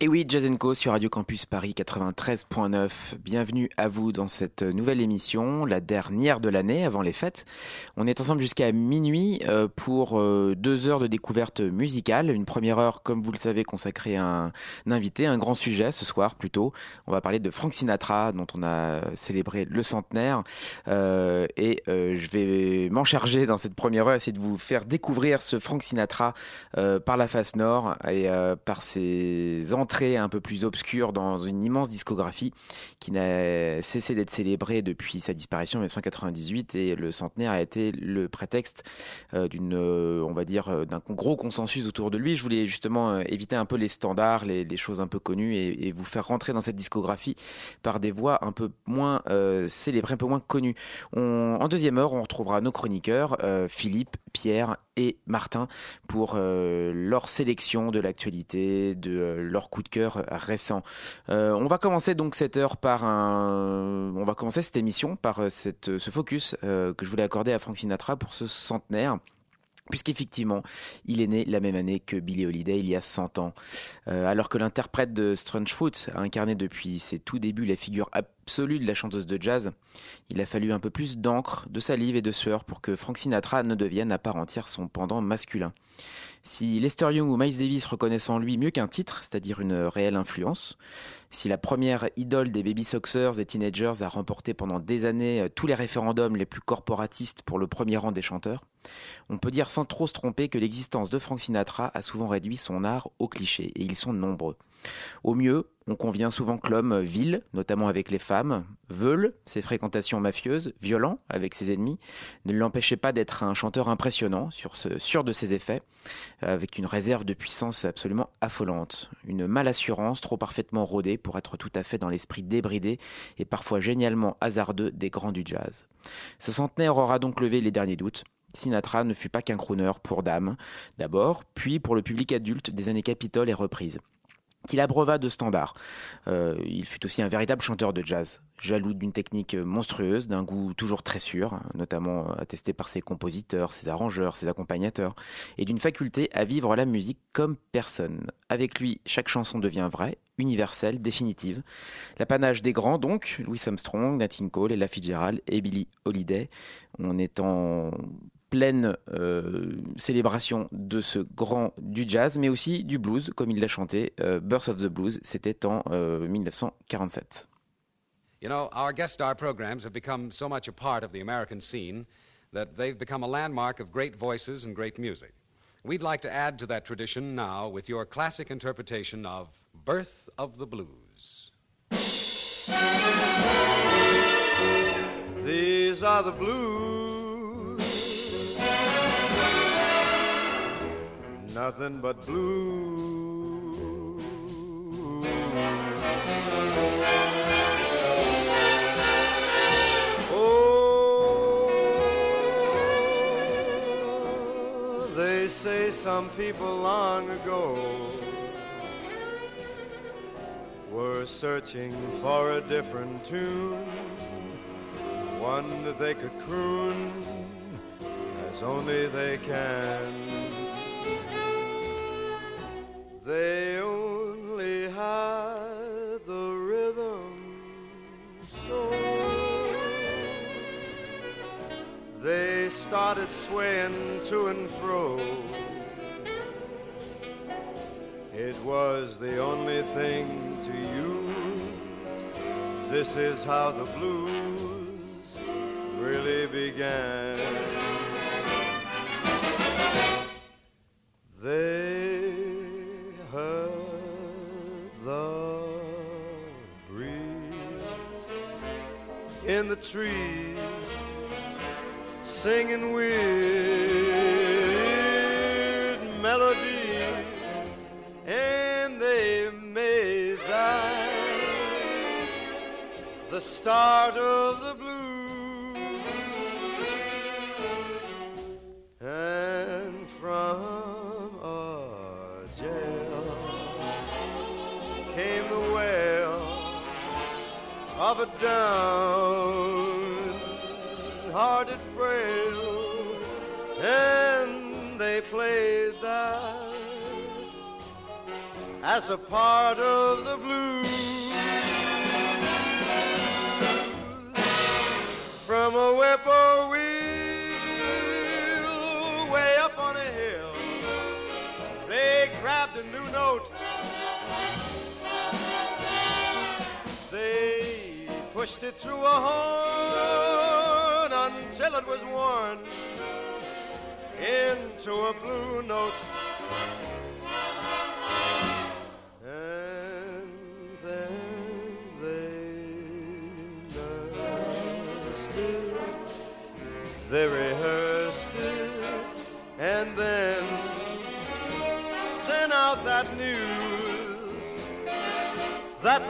Et oui, Jazz Co sur Radio Campus Paris 93.9. Bienvenue à vous dans cette nouvelle émission, la dernière de l'année avant les fêtes. On est ensemble jusqu'à minuit euh, pour euh, deux heures de découverte musicale. Une première heure, comme vous le savez, consacrée à un, invité, un grand sujet ce soir plutôt. On va parler de Frank Sinatra, dont on a célébré le centenaire. Euh, et je vais m'en charger dans cette première heure, essayer de vous faire découvrir ce Frank Sinatra par la face nord et par ses un peu plus obscure dans une immense discographie qui n'a cessé d'être célébrée depuis sa disparition en 1998 et le centenaire a été le prétexte euh, d'une, euh, on va dire, euh, d'un gros consensus autour de lui. Je voulais justement éviter un peu les standards, les, choses un peu connues et, vous faire rentrer dans cette discographie par des voix un peu moins euh, célébrées, un peu moins connues. On- en deuxième heure, on retrouvera nos chroniqueurs, Philippe, Pierre et Martin, pour euh, leur sélection de l'actualité, de euh, leur coup de cœur récent. Euh, on va commencer donc cette heure par émission par cette, ce focus que je voulais accorder à Frank Sinatra pour ce centenaire. Puisqu'effectivement, il est né la même année que Billie Holiday, il y a 100 ans. Euh, alors que l'interprète de Strange Fruit a incarné depuis ses tout débuts la figure absolue de la chanteuse de jazz, il a fallu un peu plus d'encre, de salive et de sueur pour que Frank Sinatra ne devienne à part entière son pendant masculin. Si Lester Young ou Miles Davis reconnaissent en lui mieux qu'un titre, c'est-à-dire une réelle influence, si la première idole des baby soxers, des teenagers, a remporté pendant des années euh, tous les référendums les plus corporatistes pour le premier rang des chanteurs, on peut dire sans trop se tromper que l'existence de Frank Sinatra a souvent réduit son art au cliché, et ils sont nombreux. Au mieux, on convient souvent que l'homme vil, notamment avec les femmes, veule ses fréquentations mafieuses, violent avec ses ennemis, ne l'empêchait pas d'être un chanteur impressionnant, sûr de ses effets, avec une réserve de puissance absolument affolante, une malassurance trop parfaitement rodée pour être tout à fait dans l'esprit débridé et parfois génialement hasardeux des grands du jazz. Ce centenaire aura donc levé les derniers doutes. Sinatra ne fut pas qu'un crooner pour dames, d'abord, puis pour le public adulte des années Capitol et reprises qu'il abreuva de standards. Euh, il fut aussi un véritable chanteur de jazz, jaloux d'une technique monstrueuse, d'un goût toujours très sûr, notamment attesté par ses compositeurs, ses arrangeurs, ses accompagnateurs, et d'une faculté à vivre la musique comme personne. Avec lui, chaque chanson devient vraie, universelle, définitive. L'apanage des grands, donc, Louis Armstrong, Nat Cole, Ella Fitzgerald et Billie Holiday. On est en pleine euh, célébration de ce grand du jazz, mais aussi du blues, comme il l'a chanté. Euh, Birth of the Blues, c'était en euh, 1947. You know, our guest star programs have become so much a part of the American scene that they've become a landmark of great voices and great music. We'd like to add to that tradition now with your classic interpretation of Birth of the Blues. These are the blues. Nothing but blues. Say some people long ago were searching for a different tune one that they could croon as only they can. They started swaying to and fro. It was the only thing to use. This is how the blues really began. They heard the breeze in the trees singing weird melodies, and they made that the start of the blues. And from our jail came the wail of a down. Part of the blues. From a whippoorwill way up on a hill, they grabbed a new note. They pushed it through a horn until it was worn into a blue note.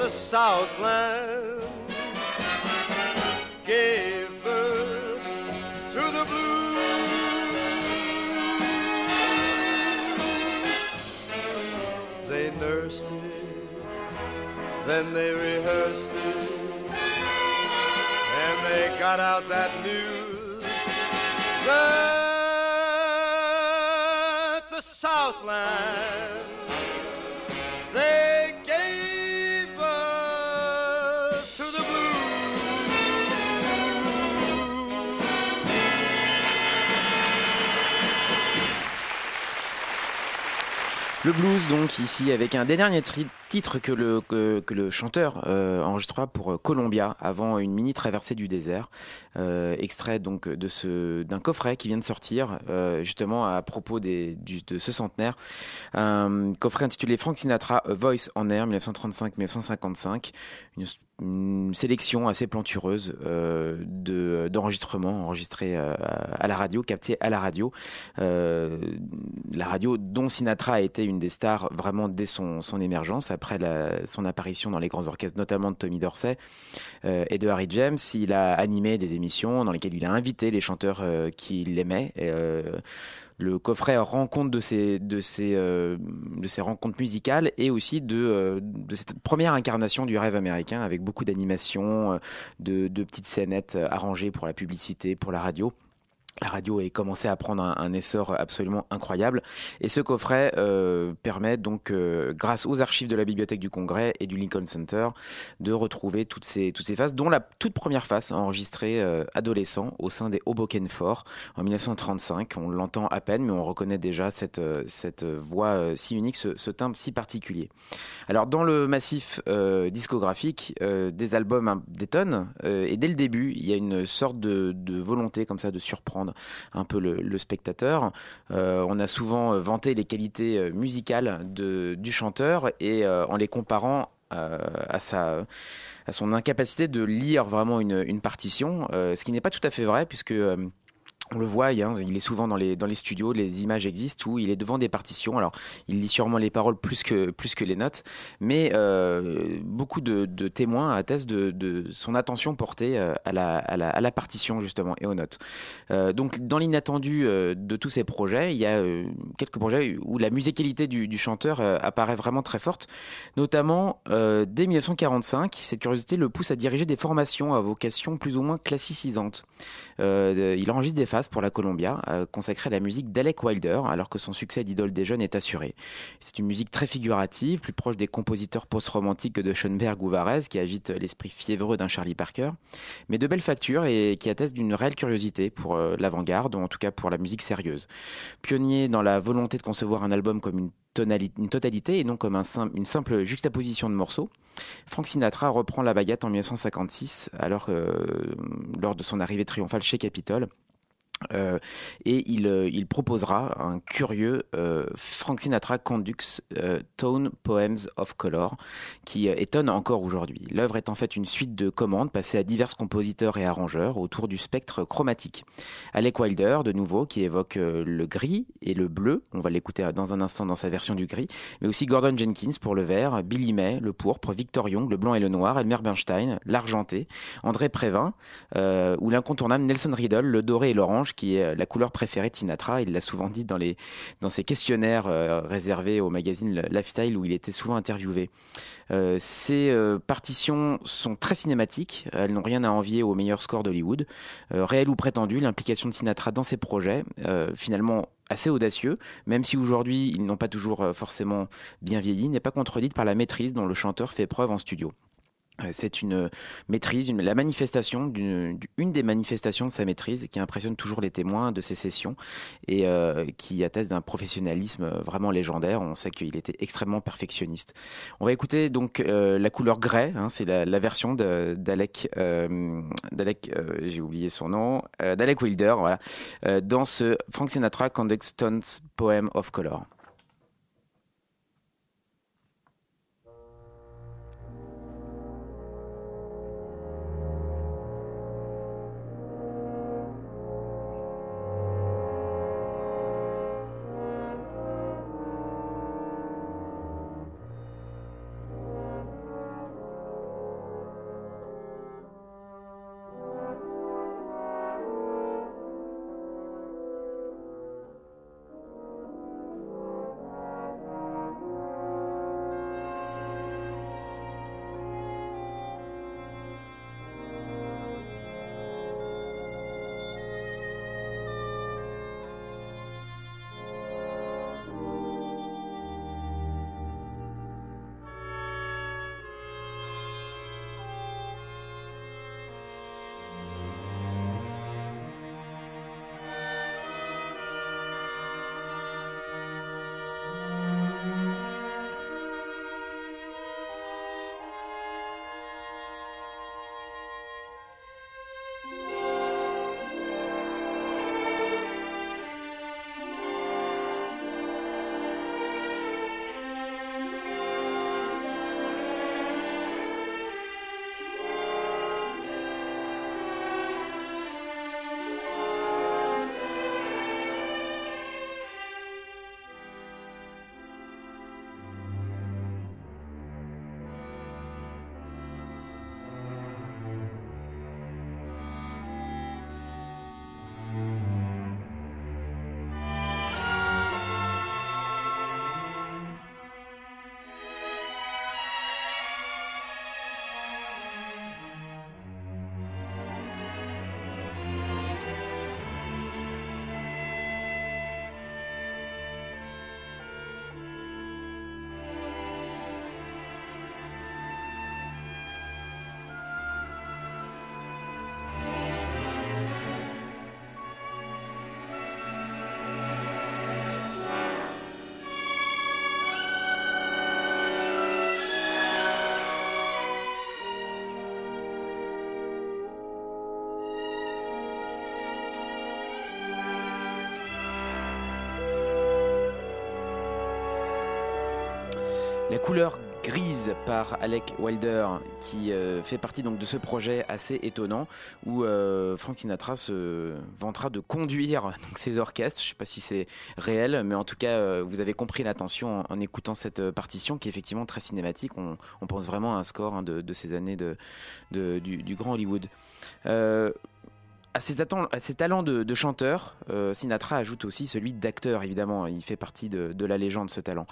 The Southland gave birth to the blues. They nursed it, then they rehearsed it, and they got out that news that Le blues, donc, ici, avec un des derniers titres que le, chanteur euh, enregistra pour euh, Columbia avant une mini traversée du désert. Euh, extrait donc de d'un coffret qui vient de sortir, justement à propos de ce centenaire. Un coffret intitulé Frank Sinatra, Voice on Air, 1935-1955. Une, une sélection assez plantureuse euh, de d'enregistrements enregistrés euh, à la radio, captés à la radio. Euh, la radio dont Sinatra a été une des stars vraiment dès son, son émergence, après la- son apparition dans les grands orchestres, notamment de Tommy Dorsey euh, et de Harry James. Il a animé des émissions dans lesquelles il a invité les chanteurs euh, qu'il aimait. Le coffret rend compte de ces, de ces, euh, de ces rencontres musicales et aussi de, euh, de cette première incarnation du rêve américain avec beaucoup d'animations, euh, de, de petites scénettes arrangées pour la publicité, pour la radio. La radio a commencé à prendre un, essor absolument incroyable. Et ce coffret euh, permet donc, euh, grâce aux archives de la Bibliothèque du Congrès et du Lincoln Center, de retrouver toutes ces, toutes ces phases, dont la toute première face enregistrée euh, adolescent au sein des Hoboken Four en 1935. On l'entend à peine, mais on reconnaît déjà cette, cette voix si unique, ce, timbre si particulier. Alors, dans le massif discographique, des albums hein, euh, et dès le début, il y a une sorte de, de volonté comme ça de surprendre un peu le, spectateur. Euh, on a souvent euh, vanté les qualités euh, musicales du chanteur et en les comparant à sa à son incapacité de lire vraiment une, partition, ce qui n'est pas tout à fait vrai puisque on le voit, il, est souvent dans les, studios, les images existent où il est devant des partitions. Alors, il lit sûrement les paroles plus que, plus que les notes, mais euh, beaucoup de, témoins attestent de, son attention portée euh, à la, à, la, partition, justement, et aux notes. Euh, donc, dans l'inattendu de tous ces projets, il y a quelques projets où la musicalité du, chanteur apparaît vraiment très forte, notamment dès 1945. Cette curiosité le pousse à diriger des formations à vocation plus ou moins classicisante. Il enregistre des pour la Columbia euh, consacrées à la musique d'Alec Wilder, alors que son succès d'idole des jeunes est assuré. C'est une musique très figurative, plus proche des compositeurs post-romantiques que de Schoenberg ou Varese, qui agite l'esprit fiévreux d'un Charlie Parker, mais de belle facture et qui atteste d'une réelle curiosité pour euh, l'avant-garde, ou en tout cas pour la musique sérieuse. Pionnier dans la volonté de concevoir un album comme une, totalité et non comme une simple juxtaposition de morceaux, Frank Sinatra reprend la baguette en 1956, alors euh, lors de son arrivée triomphale chez Capitol. Euh, et il, euh, il proposera un curieux euh, Frank Sinatra Conducts Tone Poems of Color qui étonne encore aujourd'hui. L'œuvre est en fait une suite de commandes passées à divers compositeurs et arrangeurs autour du spectre chromatique. Alec Wilder, de nouveau, qui évoque le gris et le bleu, on va l'écouter dans un instant dans sa version du gris, mais aussi Gordon Jenkins pour le vert, Billy May, le pourpre, Victor Young, le blanc et le noir, Elmer Bernstein, l'argenté, André Prévin, ou l'incontournable Nelson Riddle, le doré et l'orange, qui est la couleur préférée de Sinatra. Il l'a souvent dit dans, les, dans ses questionnaires euh, réservés au magazine Lifestyle où il était souvent interviewé. Euh, ces euh, partitions sont très cinématiques, elles n'ont rien à envier aux meilleurs scores d'Hollywood. Euh, réel ou prétendu, l'implication de Sinatra dans ces projets, euh, finalement assez audacieux, même si aujourd'hui ils n'ont pas toujours euh, forcément bien vieilli, n'est pas contredite par la maîtrise dont le chanteur fait preuve en studio. Euh, C'est une maîtrise, une- la manifestation d'une une des manifestations de sa maîtrise qui impressionne toujours les témoins de ces sessions et euh, qui atteste d'un professionnalisme euh, vraiment légendaire. On sait qu'il était extrêmement perfectionniste. On va écouter donc euh, la couleur grès, hein, c'est la, la version d'Alec, euh, euh, j'ai oublié son nom, euh, d'Alec Wilder, voilà, euh, dans ce Frank Sinatra Conduct Stone's Poem of Color. Couleur grise par Alec Wilder qui euh, fait partie donc de ce projet assez étonnant où euh, Frank Sinatra se vantera de conduire donc ses orchestres. Je sais pas si c'est réel, mais en tout cas euh, vous avez compris l'intention en, écoutant cette partition qui est effectivement très cinématique. On, pense vraiment à un score hein, de, ces années de, du grand Hollywood. À ses, talents de, chanteur, euh, Sinatra ajoute aussi celui d'acteur, évidemment. Il fait partie de, la légende, ce talent.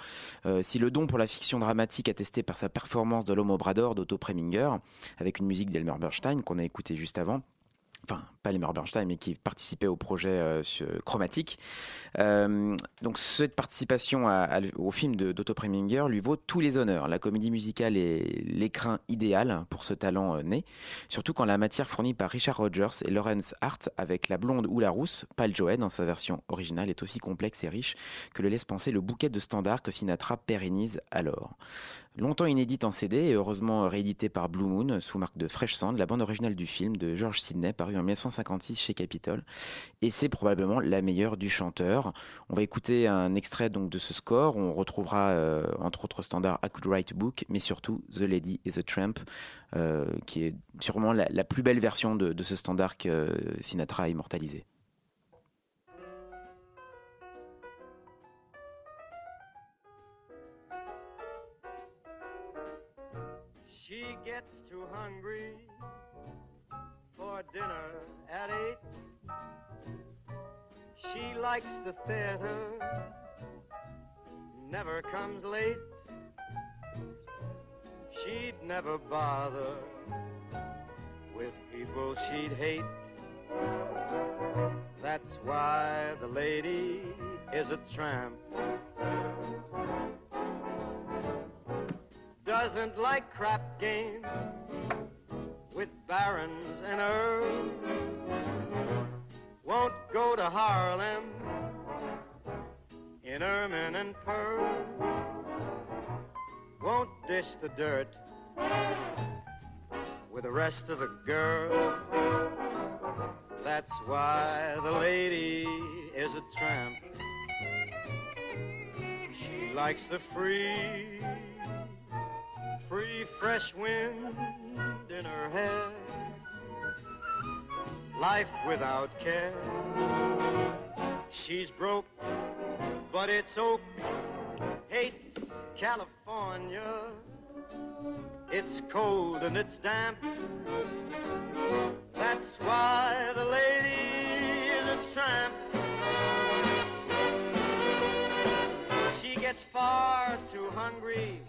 Euh, si le don pour la fiction dramatique attesté par sa performance de l'homme au bras d'Otto Preminger, avec une musique d'Elmer Bernstein qu'on a écouté juste avant, enfin pas Elmer Bernstein, mais qui participait au projet euh, chromatique. Euh, donc cette participation au film d'Otto Preminger lui vaut tous les honneurs. La comédie musicale est l'écrin idéal pour ce talent euh, né, surtout quand la matière fournie par Richard Rogers et Lawrence Hart avec La Blonde ou la Rousse, Pal Joey dans sa version originale est aussi complexe et riche que le laisse penser le bouquet de standards que Sinatra pérennise alors. Longtemps inédite en CD et heureusement réédité par Blue Moon sous marque de Fresh Sound, la bande originale du film de George Sidney paru en 1956 chez Capitol. Et c'est probablement la meilleure du chanteur. On va écouter un extrait donc de ce score. On retrouvera euh, entre autres standards I Could Write a Book, mais surtout The Lady is a Tramp, euh, qui est sûrement la, plus belle version de, ce standard que euh, Sinatra a immortalisé. Dinner at eight. She likes the theater, never comes late. She'd never bother with people she'd hate. That's why the lady is a tramp. Doesn't like crap games with barons and earls. Won't go to Harlem in ermine and pearl. Won't dish the dirt with the rest of the girls. That's why the lady is a tramp. She likes the free, free fresh wind in her hair. Life without care. She's broke, but it's oak. Hates California. It's cold and it's damp. That's why the lady is a tramp. She gets far too hungry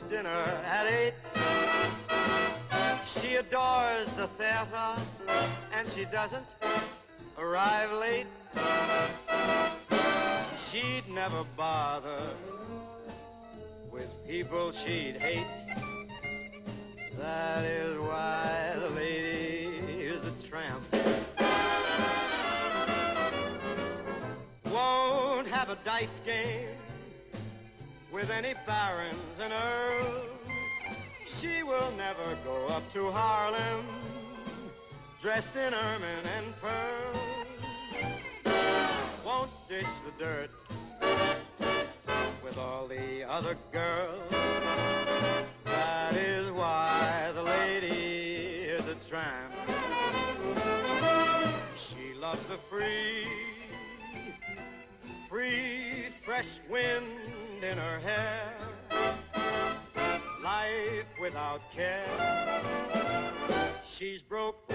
dinner at eight. She adores the theater and she doesn't arrive late. She'd never bother with people she'd hate. That is why the lady is a tramp. Won't have a dice game with any barons and earls. She will never go up to Harlem dressed in ermine and pearls. Won't dish the dirt with all the other girls. That is why the lady is a tramp. She loves the free, free, fresh wind in her hair. Life without care. She's broke.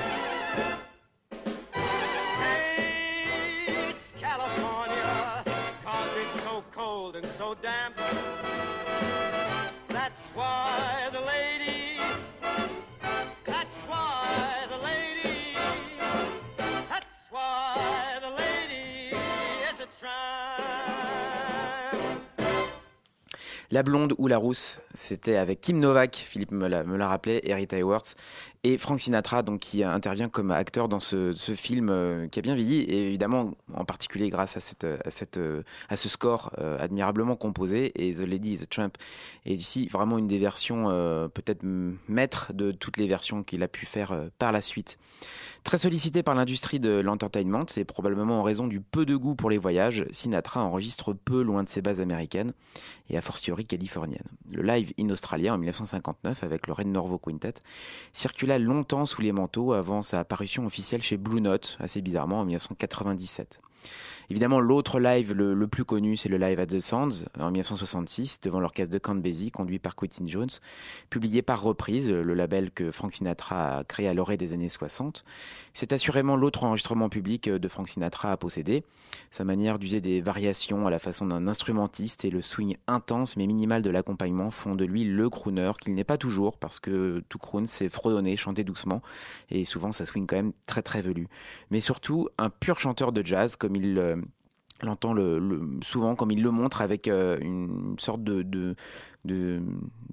La blonde ou la rousse, c'était avec Kim Novak, Philippe me l'a rappelé, Eric Hayworth et Frank Sinatra, donc qui intervient comme acteur dans ce, film euh, qui a bien vieilli, et évidemment en particulier grâce à, ce score euh, admirablement composé. Et The Lady is a Tramp est ici vraiment une des versions euh, peut-être maître de toutes les versions qu'il a pu faire par la suite. Très sollicité par l'industrie de l'entertainment, et probablement en raison du peu de goût pour les voyages, Sinatra enregistre peu loin de ses bases américaines et a fortiori californiennes. Le live in Australia en 1959 avec le Red Norvo Quintet longtemps sous les manteaux avant sa apparition officielle chez Blue Note, assez bizarrement en 1997. Évidemment, l'autre live le, plus connu, c'est le live at the Sands en 1966 devant l'orchestre de Count conduit par Quentin Jones, publié par Reprise, le label que Frank Sinatra a créé à l'orée des années 60. C'est assurément l'autre enregistrement public de Frank Sinatra à posséder. Sa manière d'user des variations à la façon d'un instrumentiste et le swing intense mais minimal de l'accompagnement font de lui le crooner qu'il n'est pas toujours parce que tout croon c'est fredonner, chanter doucement et souvent ça swing quand même très très velu. Mais surtout un pur chanteur de jazz comme il euh, l'entend le, le, souvent comme il le montre avec euh, une sorte de, de, de,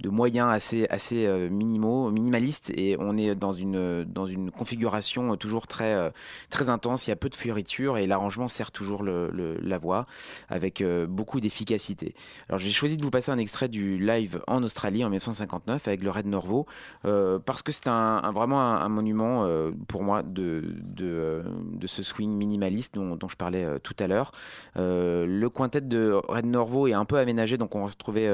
moyens assez, assez euh, minimaux, minimalistes, et on est dans une, dans une configuration toujours très, euh, très intense. Il y a peu de fioritures et l'arrangement sert toujours la voix avec euh, beaucoup d'efficacité. Alors j'ai choisi de vous passer un extrait du live en Australie en 1959 avec le Red Norvo parce que c'est un, vraiment un, monument pour moi de, de, ce swing minimaliste dont, je parlais tout à l'heure. le quintet de Red Norvo est un peu aménagé, donc on retrouvait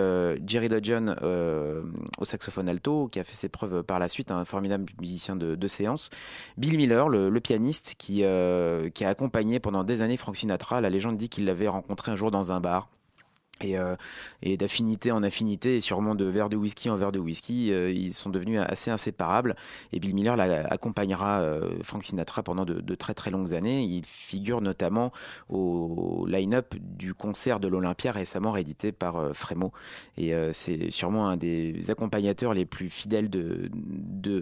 Jerry Dodgen euh, au saxophone alto, qui a fait ses preuves par la suite, un formidable musicien de, séance. Bill Miller, le, le pianiste, qui, euh, qui a accompagné pendant des années Frank Sinatra. La légende dit qu'il l'avait rencontré un jour dans un bar et, euh, et d'affinité en affinité et sûrement de verre de whisky en verre de whisky, euh, ils sont devenus assez inséparables. Et Bill Miller accompagnera euh, Frank Sinatra pendant de, très très longues années. Il figure notamment au line-up du concert de l'Olympia récemment réédité par Frémo. Et c'est sûrement un des accompagnateurs les plus fidèles de,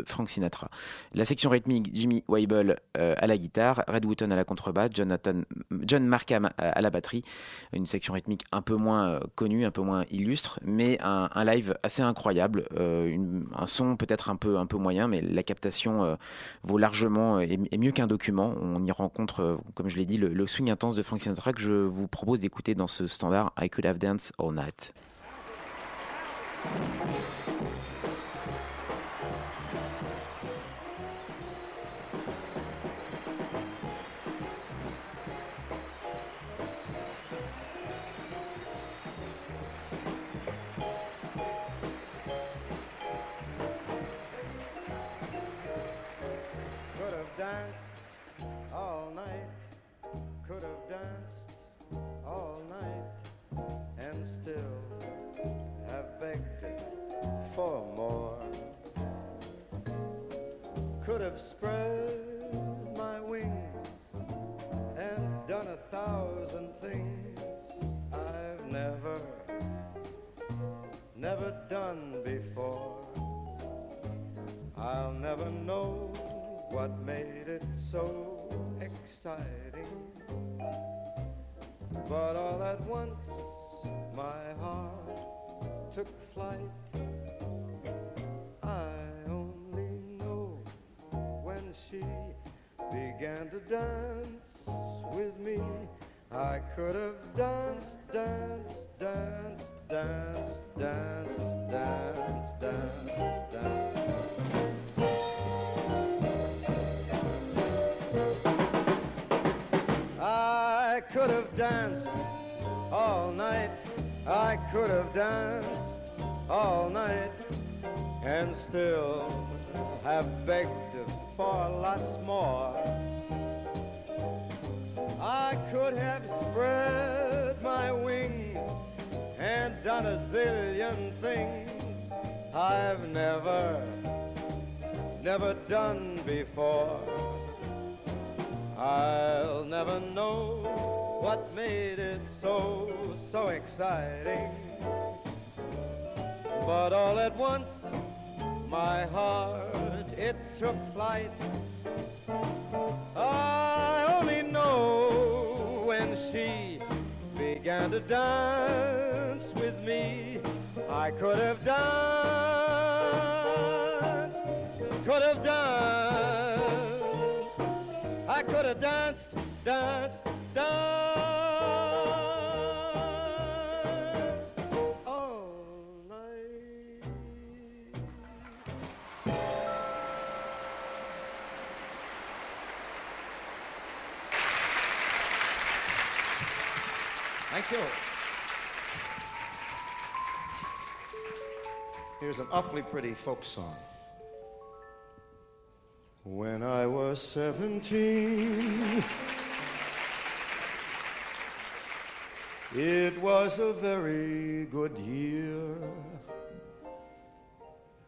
Frank Sinatra. La section rythmique, Jimmy Weibel à la guitare, Red Wooten à la contrebasse, John Markham à la batterie. Une section rythmique un peu moins euh, connue, un peu moins illustre, mais un, live assez incroyable. Euh, un son peut-être un peu, un peu moyen, mais la captation euh, vaut largement et, mieux qu'un document. On y rencontre, comme je l'ai dit, le, le swing intense de Frank Sinatra que je vous propose d'écouter dans ce standard I Could Have Danced All Night. Spread my wings and done a thousand things I've never, never done before. I'll never know what made it so exciting. But all at once my heart took flight. She began to dance with me. I could have danced, danced, danced, danced, danced, danced, danced, danced. I could have danced all night. I could have danced all night and still have begged for lots more. I could have spread my wings and done a zillion things I've never, never done before. I'll never know what made it so, so exciting. But all at once, my heart, it took flight. I only know when she began to dance with me. I could have danced, could have danced. I could have danced, danced, danced Here's an awfully pretty folk song. When I was 17, it was a very good year.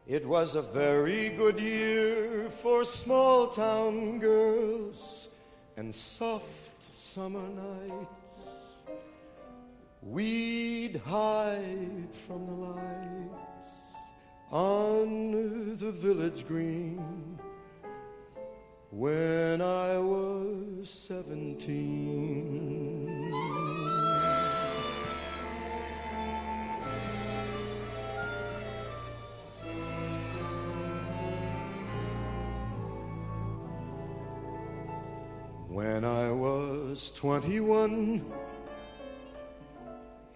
It was a very good year for small town girls and soft summer nights. We'd hide from the lights on the village green when I was seventeen. When I was 21,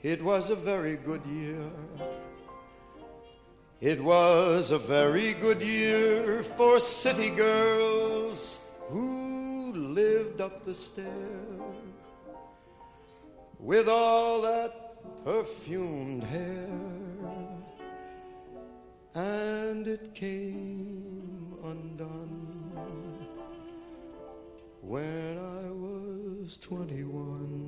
it was a very good year. It was a very good year for city girls who lived up the stair with all that perfumed hair. And it came undone when I was 21.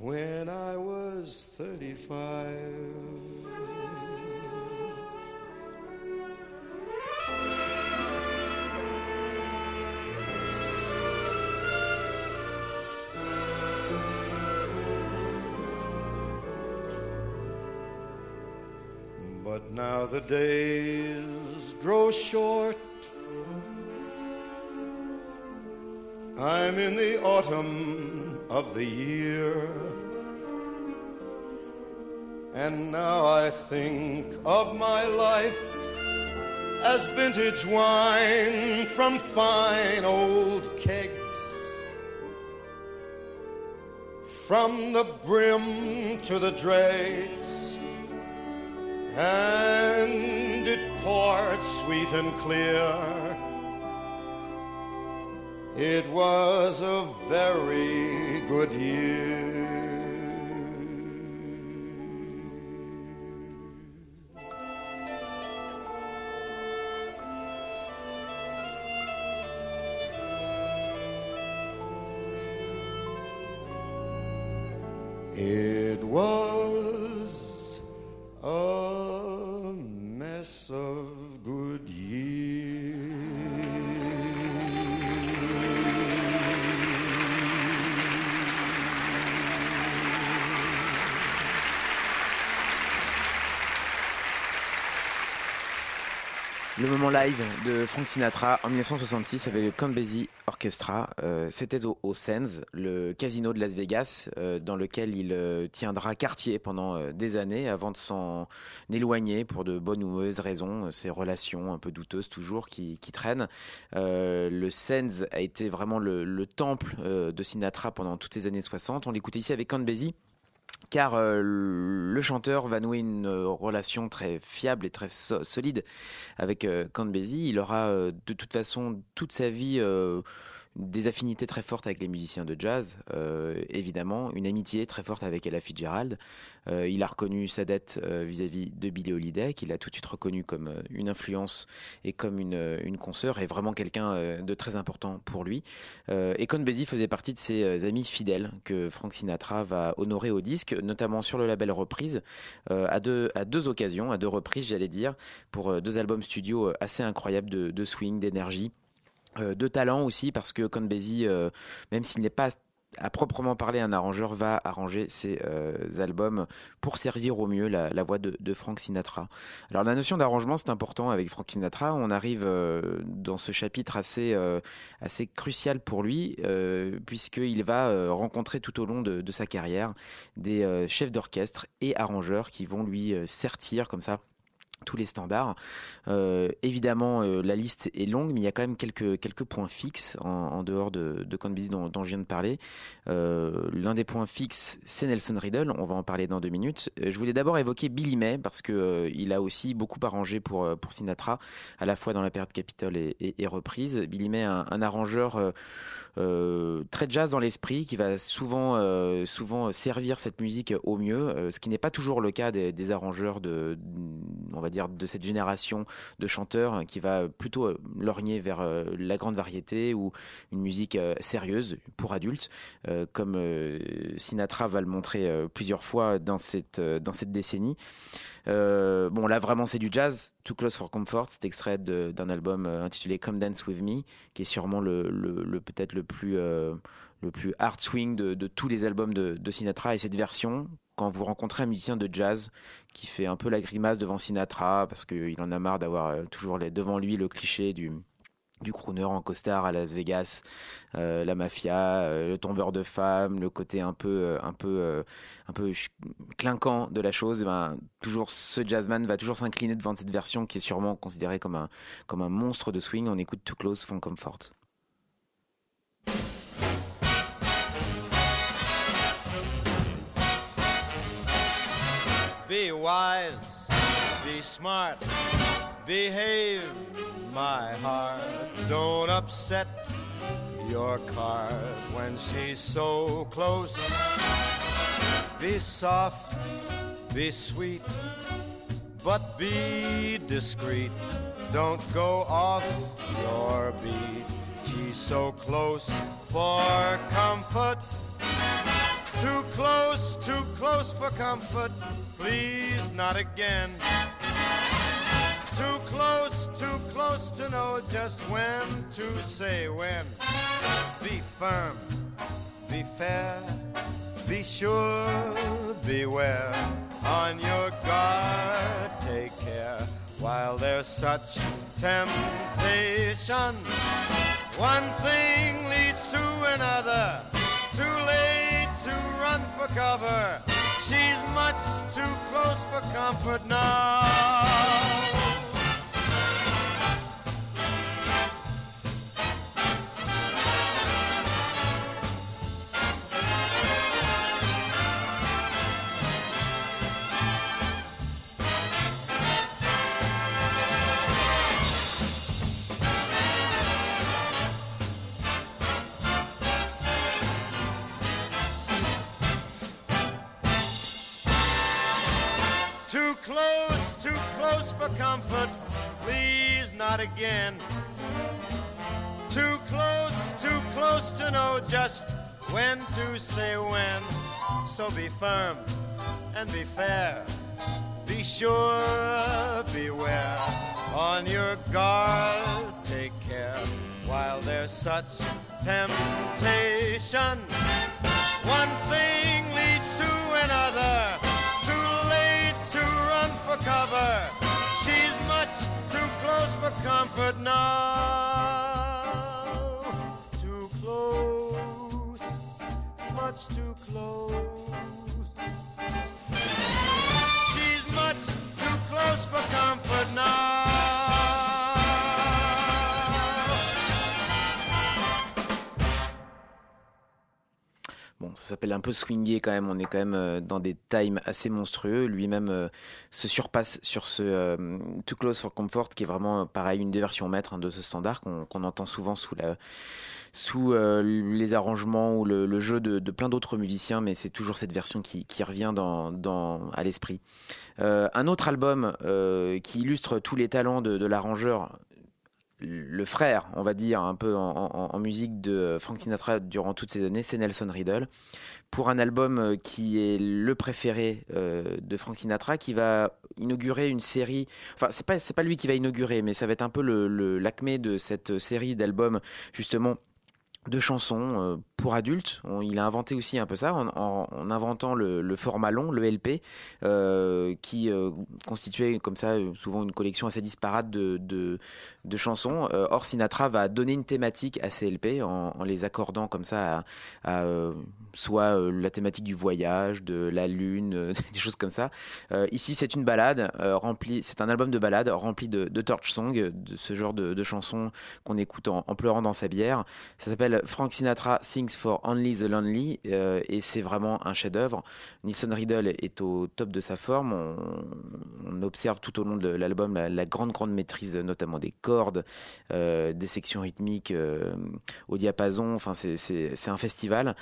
When I was 35. But now the days grow short. I'm in the autumn of the year. And now I think of my life as vintage wine from fine old kegs. From the brim to the dregs and it poured sweet and clear. It was a very good year. Moment live de Frank Sinatra en 1966 avec le Basie Orchestra. Euh, C'était au, au Sands, le casino de Las Vegas, euh, dans lequel il euh, tiendra quartier pendant des années avant de s'en éloigner pour de bonnes ou mauvaises raisons. Ces relations un peu douteuses toujours qui, traînent. Le Sands a été vraiment le, le temple de Sinatra pendant toutes ces années 60. On l'écoutait ici avec Basie car euh, le chanteur va nouer une euh, relation très fiable et très so- solide avec euh, Count Basie. Il aura euh, de toute façon toute sa vie des affinités très fortes avec les musiciens de jazz, euh, évidemment, une amitié très forte avec Ella Fitzgerald. Euh, il a reconnu sa dette euh, vis-à-vis de Billie Holiday, qu'il a tout de suite reconnu comme une influence et comme une, une consoeur, et vraiment quelqu'un de très important pour lui. Et Count Basie faisait partie de ses amis fidèles que Frank Sinatra va honorer au disque, notamment sur le label Reprise, à, deux, à deux occasions, à deux reprises, j'allais dire, pour deux albums studio assez incroyables de, de swing, d'énergie. Euh, de talent aussi parce que Basie, euh, même s'il n'est pas à proprement parler un arrangeur, va arranger ses euh, albums pour servir au mieux la, voix de, Frank Sinatra. Alors la notion d'arrangement c'est important avec Frank Sinatra. On arrive dans ce chapitre assez crucial pour lui puisqu'il va rencontrer tout au long de, de sa carrière des chefs d'orchestre et arrangeurs qui vont lui sertir comme ça tous les standards. Euh, évidemment, euh, la liste est longue, mais il y a quand même quelques, quelques points fixes en, dehors de, de dont, je viens de parler. Euh, L'un des points fixes, c'est Nelson Riddle. On va en parler dans deux minutes. Je voulais d'abord évoquer Billy May parce que il a aussi beaucoup arrangé pour pour Sinatra, à la fois dans la période Capitol et, reprise. Billy May, un, arrangeur très jazz dans l'esprit, qui va souvent, euh, servir cette musique au mieux, euh, ce qui n'est pas toujours le cas des, arrangeurs de, on va dire, de cette génération de chanteurs, hein, qui va plutôt euh, lorgner vers euh, la grande variété ou une musique euh, sérieuse pour adultes, euh, comme euh, Sinatra va le montrer euh, plusieurs fois dans cette, euh, dans cette décennie. Euh, bon, là vraiment c'est du jazz. Too Close for Comfort, c'est extrait d'un album euh, intitulé Come Dance with Me, qui est sûrement le, peut-être le plus euh, plus hard swing de, tous les albums de, Sinatra. Et cette version, quand vous rencontrez un musicien de jazz qui fait un peu la grimace devant Sinatra parce qu'il en a marre d'avoir toujours devant lui le cliché du du crooner en costard à Las Vegas, euh, la mafia, euh, le tombeur de femmes, le côté un peu, euh, clinquant de la chose, eh ben, toujours ce jazzman va toujours s'incliner devant cette version qui est sûrement considérée comme un, monstre de swing. On écoute Too Close, Font Comfort. Be wise, be smart. Behave, my heart. Don't upset your card when she's so close. Be soft, be sweet, but be discreet. Don't go off your beat. She's so close for comfort. Too close, too close for comfort. Please, not again. Close, too close to know just when to say when. Be firm, be fair, be sure, beware. On your guard, take care while there's such temptation. One thing leads to another. Too late to run for cover. She's much too close for comfort now. Comfort. Please, not again. Too close, too close to know just when to say when. So be firm and be fair. Be sure, beware. On your guard, take care while there's such temptation. One thing leads to another. Too late to run for cover. Too close for comfort now. Too close, much too close. She's much too close for comfort Ça s'appelle un peu swinguer quand même. On est quand même euh, dans des times assez monstrueux. Lui-même euh, se surpasse sur ce euh, Too Close for Comfort, qui est vraiment, euh, pareil, une des versions maîtres hein, de ce standard qu'on entend souvent sous, les arrangements ou le, jeu de, plein d'autres musiciens, mais c'est toujours cette version qui, revient à l'esprit. Un autre album qui illustre tous les talents de l'arrangeur le frère, on va dire, un peu en, musique de Frank Sinatra durant toutes ces années, c'est Nelson Riddle. Pour un album euh, qui est le préféré euh, de Frank Sinatra, qui va inaugurer une série. Enfin, c'est pas c'est pas lui qui va inaugurer, mais ça va être un peu le l'acmé de cette série d'albums justement de chansons euh, pour adultes. Il a inventé aussi un peu ça en, en- en inventant le, format long, le LP, euh, qui euh, constituait comme ça euh, souvent une collection assez disparate de, de, chansons. Or, Sinatra va donner une thématique à ces LP en, les accordant comme ça à, soit la thématique du voyage, de la lune, des choses comme ça. Ici, c'est une balade remplie, c'est un album de balade rempli de, torch song, de ce genre de, de chansons qu'on écoute en pleurant dans sa bière. Ça s'appelle Frank Sinatra Sings for Only the Lonely euh, et c'est vraiment un chef-d'œuvre. Nelson Riddle est au top de sa forme. On, observe tout au long de l'album la, grande grande maîtrise, notamment des cordes, euh, des sections rythmiques euh, au diapason. Enfin, c'est- un festival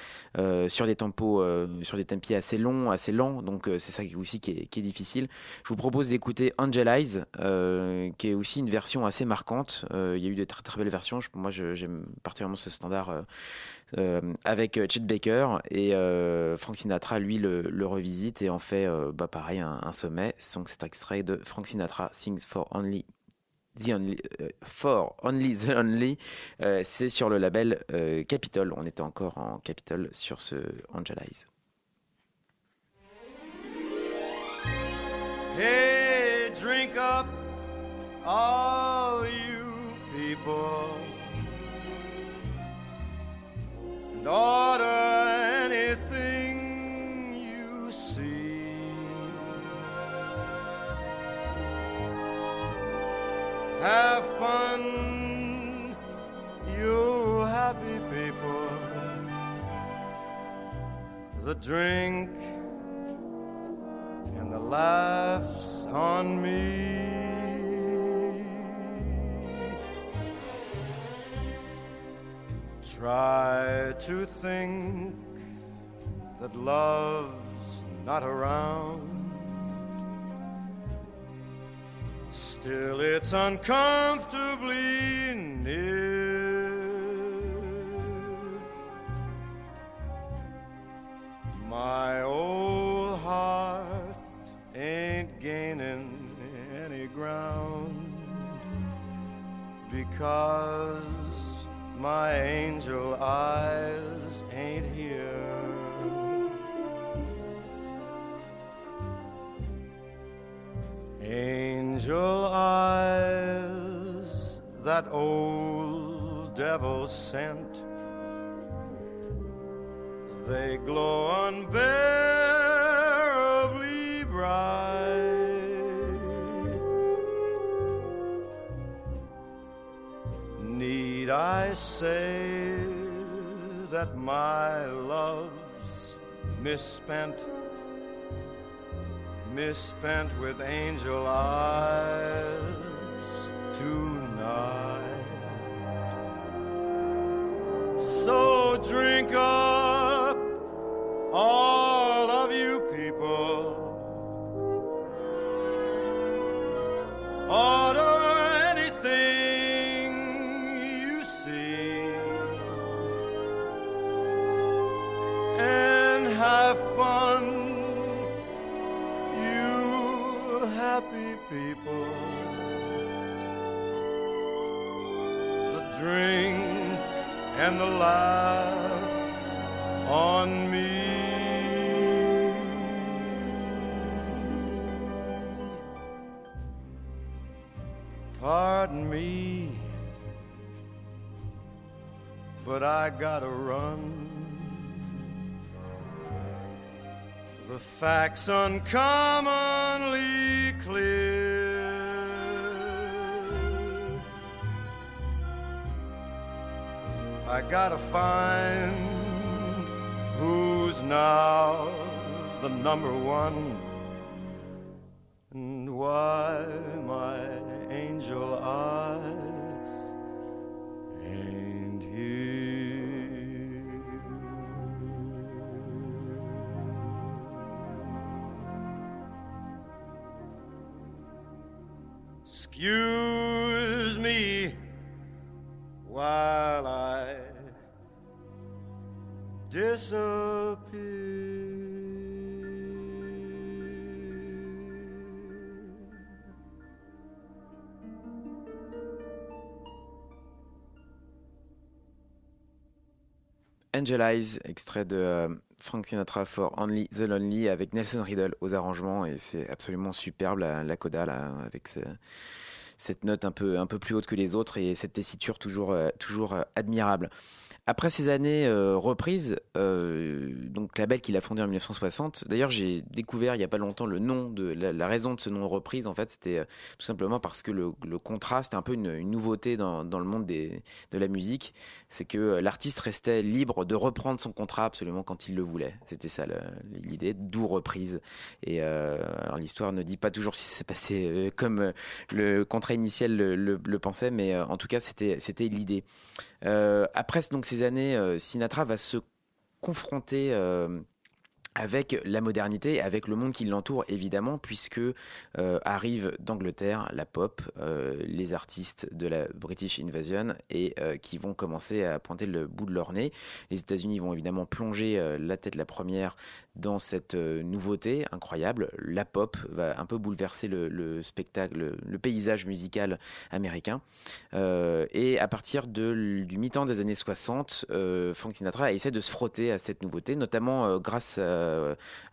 sur des tempos, sur des tempi assez longs, assez lents. Donc c'est ça aussi qui est, difficile. Je vous propose d'écouter Angel Eyes, qui est aussi une version assez marquante. Il y a eu de très très belles versions. Moi, j'aime particulièrement ce standard. Avec euh, Chet Baker et euh, Frank Sinatra lui le, revisite et en fait euh, bah, pareil un, un sommet. Donc c'est extrait de Frank Sinatra Sings for Only The Only euh, for Only the Only. Euh, c'est sur le label euh, Capitol. On était encore en Capitol sur ce Angel Eyes. Hey, drink up, all you people, order anything you see. Have fun, you happy people. The drink and the laughs on me. Try to think that love's not around. Still, it's uncomfortably near. My old heart ain't gaining any ground because my angel eyes ain't here. Angel eyes that old devil sent, they glow unbearably bright. Need I say that my love's misspent? misspent with angel eyes tonight. So drink up, all and the laughs on me. Pardon me, but I gotta run. The facts uncommonly clear. I gotta find who's now the number one and why Angel Eyes, extrait de euh, Frank Sinatra for Only the Lonely avec Nelson Riddle aux arrangements et c'est absolument superbe la, coda là avec ce- cette note un peu un peu plus haute que les autres et cette tessiture toujours euh, toujours euh, admirable. Après ces années euh, reprises, euh, donc label qu'il a fondé en 1960. D'ailleurs, j'ai découvert il y a pas longtemps le nom de la, raison de ce nom reprise. En fait, c'était euh, tout simplement parce que le, le contrat, c'était un peu une, nouveauté dans, dans le monde des, de la musique. C'est que l'artiste restait libre de reprendre son contrat absolument quand il le voulait. C'était ça l'idée, d'où reprise. Et alors l'histoire ne dit pas toujours si c'est passé comme le contrat initial le, le- pensait, mais euh, en tout cas, c'était l'idée. Euh, après donc ces années, euh, Sinatra va se confronter avec la modernité, avec le monde qui l'entoure évidemment, puisque euh, arrive d'Angleterre la pop, euh, les artistes de la British Invasion et euh, qui vont commencer à pointer le bout de leur nez. Les États-Unis vont évidemment plonger la tête la première dans cette nouveauté incroyable. La pop va un peu bouleverser le, le spectacle, le, paysage musical américain. Et à partir du mi-temps des années 60, euh, Frank Sinatra essaie de se frotter à cette nouveauté, notamment grâce à,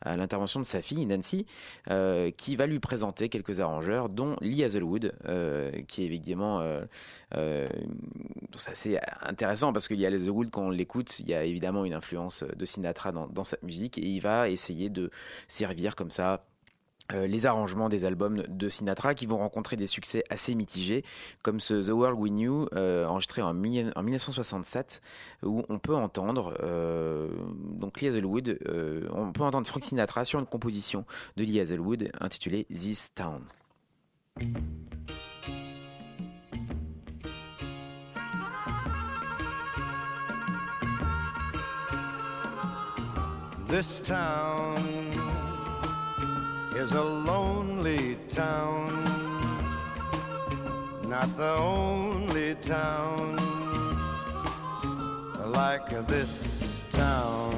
à l'intervention de sa fille Nancy, euh, qui va lui présenter quelques arrangeurs, dont Lee Hazelwood, euh, qui est évidemment euh, euh, assez intéressant parce qu'il y a Hazelwood quand on l'écoute, il y a évidemment une influence de Sinatra dans, dans sa musique et il va essayer de servir comme ça euh, les arrangements des albums de Sinatra qui vont rencontrer des succès assez mitigés, comme ce The World We Knew, euh, enregistré en, mi- en 1967, où on peut entendre euh, donc Lee euh, on peut entendre Frank Sinatra sur une composition de Lee Hazelwood intitulée This Town. This town is a lonely town, not the only town like this town.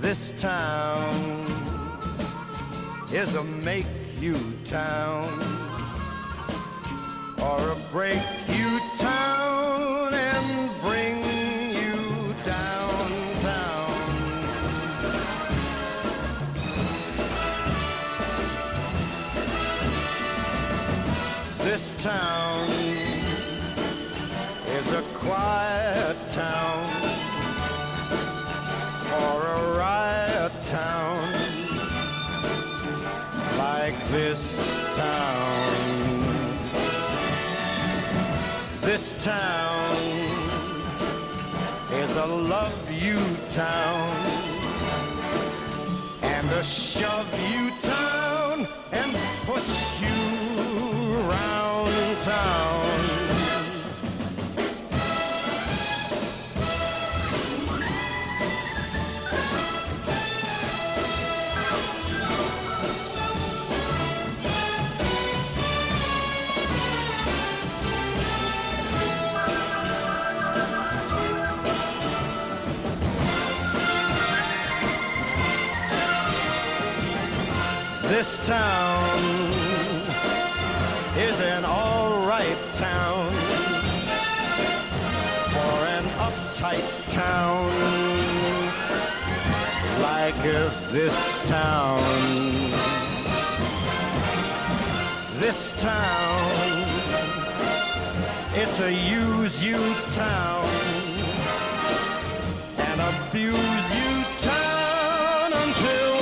This town is a make you town or a break you town This town is a quiet town for a riot town like this town. This town is a love you town and a shove you town and push this town. This town, it's a use you town and abuse you town until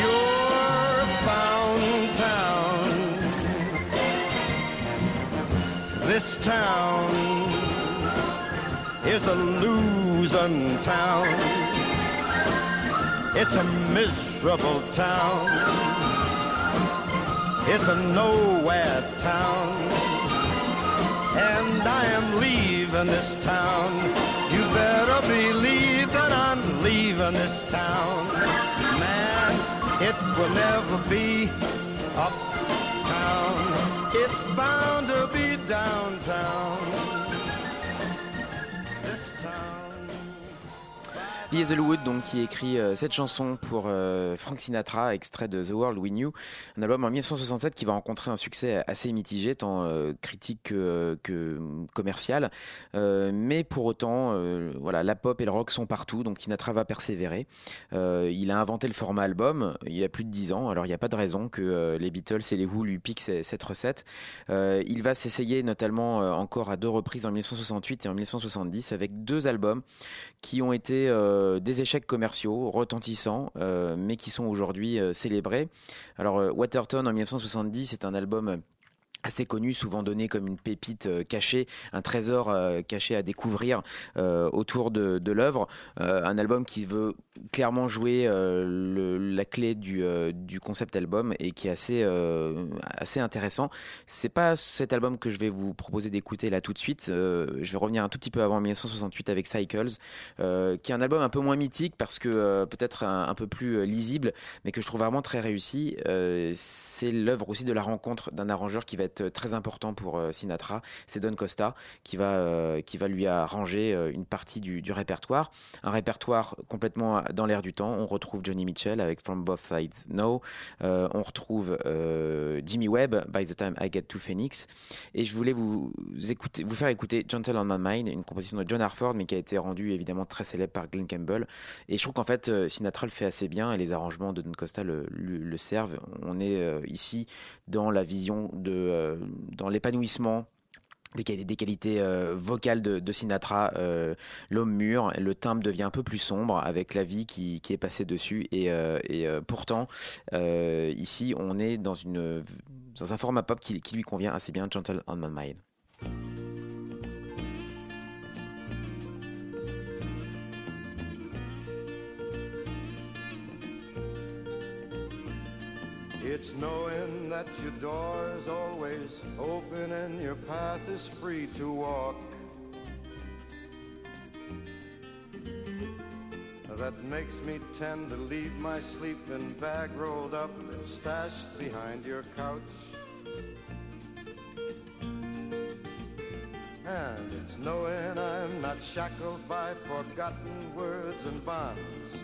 you're found town. This town is a losing town. It's a miserable town. It's a nowhere town. And I am leaving this town. You better believe that I'm leaving this town. Man, it will never be uptown. It's bound to be downtown. Hazelwood, donc, qui écrit euh, cette chanson pour euh, Frank Sinatra, extrait de The World We Knew, un album en 1967 qui va rencontrer un succès assez mitigé, tant euh, critique que, que commercial. Mais pour autant, voilà, la pop et le rock sont partout, donc Sinatra va persévérer. Il a inventé le format album il y a plus de dix ans, alors il n'y a pas de raison que les Beatles et les Who lui piquent cette recette. Il va s'essayer notamment encore à deux reprises en 1968 et en 1970 avec deux albums qui ont été euh, des échecs commerciaux retentissants, euh, mais qui sont aujourd'hui euh, célébrés. Alors, Waterton en 1970, c'est un album assez connu, souvent donné comme une pépite euh, cachée, un trésor euh, caché à découvrir euh, autour de, l'œuvre. Un album qui veut clairement jouer la clé du, concept album et qui est assez, assez intéressant. C'est pas cet album que je vais vous proposer d'écouter là tout de suite. Je vais revenir un tout petit peu avant 1968 avec Cycles, qui est un album un peu moins mythique parce que peut-être un, un peu plus lisible, mais que je trouve vraiment très réussi. C'est l'œuvre aussi de la rencontre d'un arrangeur qui va être très important pour euh, Sinatra. C'est Don Costa qui va, euh, qui va lui arranger euh, une partie du, répertoire. Un répertoire complètement dans l'air du temps. On retrouve Johnny Mitchell avec From Both Sides No. Euh, on retrouve euh, Jimmy Webb, By the Time I Get to Phoenix. Et je voulais vous, écouter, vous faire écouter Gentle on My Mind, une composition de John Harford, mais qui a été rendue évidemment très célèbre par Glenn Campbell. Et je trouve qu'en fait, euh, Sinatra le fait assez bien et les arrangements de Don Costa le, servent. On est euh, ici dans la vision de, euh, dans l'épanouissement des, qualités euh, vocales de, Sinatra, euh, l'homme mûr, le timbre devient un peu plus sombre avec la vie qui, est passée dessus et, euh, euh, pourtant euh, ici on est dans un format pop qui, qui lui convient assez bien, Gentle on My Mind. It's knowing that your door is always open and your path is free to walk. That makes me tend to leave my sleeping bag rolled up and stashed behind your couch. And it's knowing I'm not shackled by forgotten words and bonds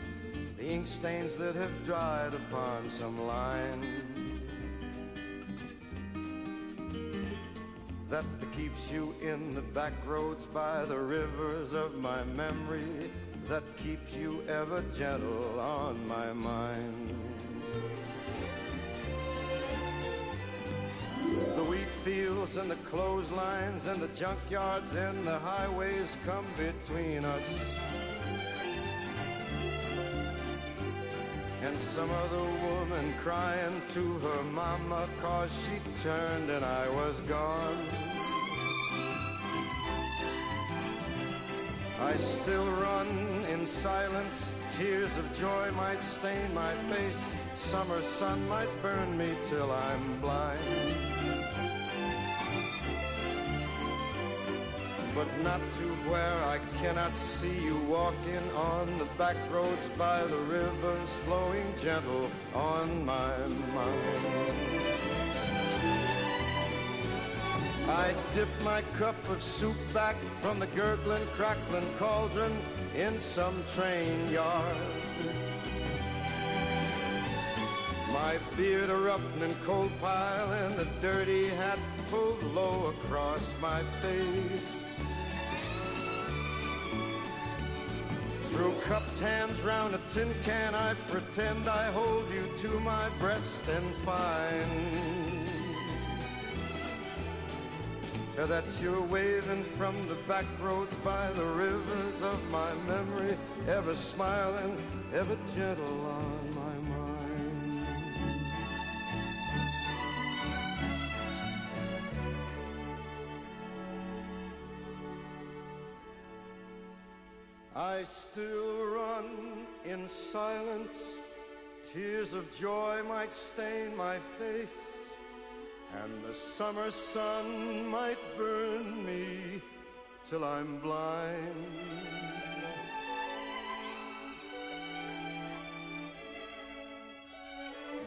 the ink stains that have dried upon some line that keeps you in the back roads by the rivers of my memory that keeps you ever gentle on my mind. The wheat fields and the clotheslines and the junkyards and the highways come between us and some other woman crying to her mama cause she turned and I was gone. I still run in silence, tears of joy might stain my face, summer sun might burn me till I'm blind. But not to where I cannot see you walking on the back roads by the rivers flowing gentle on my mind. I dip my cup of soup back from the gurgling, crackling cauldron in some train yard. My beard a roughening coal pile and the dirty hat pulled low across my face. Through cupped hands round a tin can, I pretend I hold you to my breast and find that you're waving from the back roads by the rivers of my memory, ever smiling, ever gentle on my mind. I still run in silence. Tears of joy might stain my face, and the summer sun might burn me till I'm blind.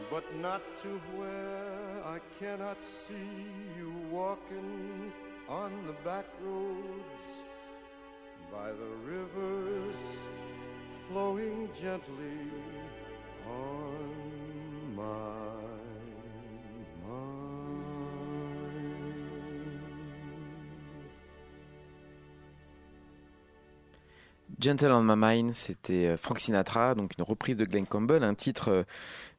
But not to where I cannot see you walking on the back roads by the rivers flowing gently on my Gentle on My Mind, c'était euh, Frank Sinatra, donc une reprise de Glenn Campbell, un titre euh,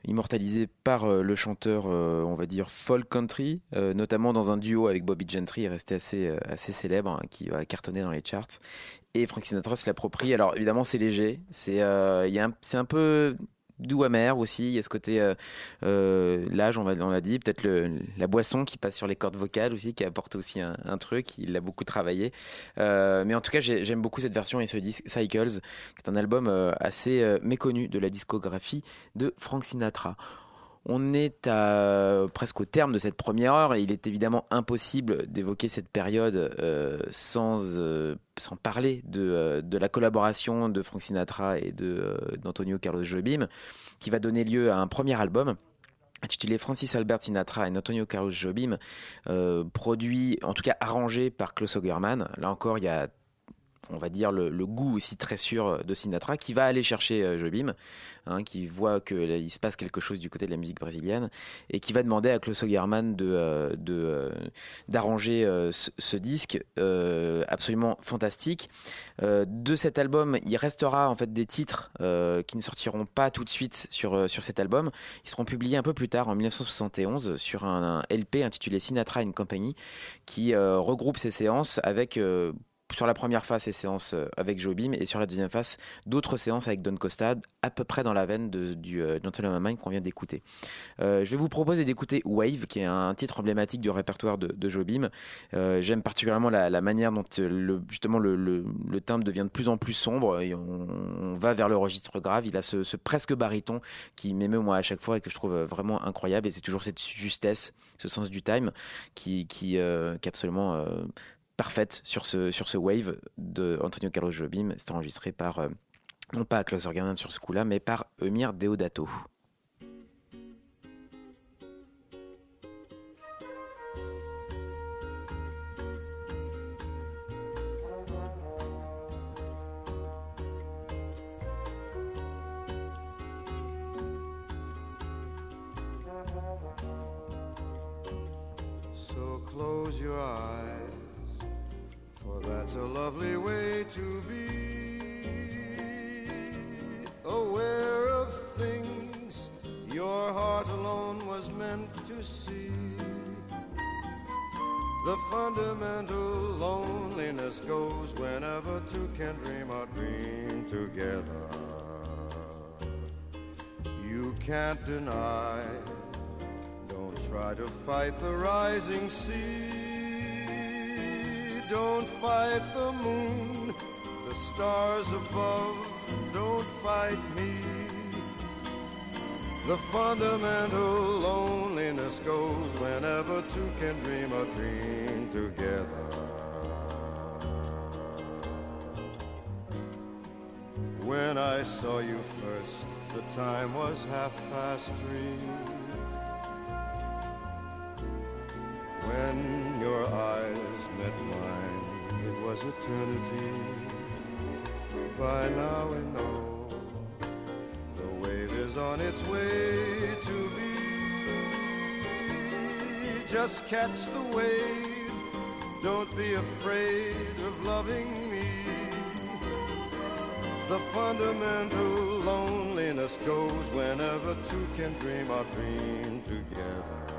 immortalisé par euh, le chanteur, on va dire, folk country, notamment dans un duo avec Bobby Gentry, est resté assez, assez célèbre, hein, qui va cartonner dans les charts. Et Frank Sinatra se l'approprie. Alors évidemment, c'est léger, c'est un peu doux amer aussi. Il y a ce côté euh, euh, l'âge, on l'a dit, peut-être la boisson qui passe sur les cordes vocales aussi, qui apporte aussi un, truc. Il l'a beaucoup travaillé. Euh, mais en tout cas, j'ai- j'aime beaucoup cette version et ce disque Cycles, qui est un album assez méconnu de la discographie de Frank Sinatra. On est à, presque au terme de cette première heure et il est évidemment impossible d'évoquer cette période euh, sans, euh, sans parler de, euh, de la collaboration de Frank Sinatra et euh, d'Antonio Carlos Jobim qui va donner lieu à un premier album intitulé Francis Albert Sinatra et Antonio Carlos Jobim, euh, produit, en tout cas arrangé par Klaus Ogerman. Là encore, il y a on va dire, le, goût aussi très sûr de Sinatra, qui va aller chercher euh, Jobim, hein, qui voit qu'il se passe quelque chose du côté de la musique brésilienne, et qui va demander à Klaus Ogerman de, euh, euh, d'arranger euh, ce, disque euh, absolument fantastique. de cet album, il restera en fait des titres qui ne sortiront pas tout de suite sur, sur cet album. Ils seront publiés un peu plus tard, en 1971, sur un, un LP intitulé Sinatra and Company, qui regroupe ces séances avec sur la première phase, ces séances euh, avec Jobim, et sur la deuxième phase, d'autres séances avec Don Costa, à peu près dans la veine de, du euh, Gentleman Mind qu'on vient d'écouter. Euh, je vais vous proposer d'écouter Wave, qui est un titre emblématique du répertoire de, de Jobim. Euh, J'aime particulièrement la, manière dont le, justement le, le, timbre devient de plus en plus sombre, et on, va vers le registre grave. Il a ce, presque baryton qui m'émeut moi à chaque fois et que je trouve vraiment incroyable, et c'est toujours cette justesse, ce sens du time qui, qui, qui est absolument parfaite sur ce, sur ce wave de Antonio Carlos Jobim. C'est enregistré par, euh, non pas Klaus Organin sur ce coup-là, mais par Emir Deodato. Close your eyes. That's a lovely way to be aware of things your heart alone was meant to see. The fundamental loneliness goes whenever two can dream or dream together. You can't deny, don't try to fight the rising sea don't fight the moon, the stars above, don't fight me. The fundamental loneliness goes whenever two can dream a dream together. When I saw you first, the time was half past three. When your eyes met mine, it was eternity. By now we know the wave is on its way to be. Just catch the wave, don't be afraid of loving me. The fundamental loneliness goes whenever two can dream our dream together.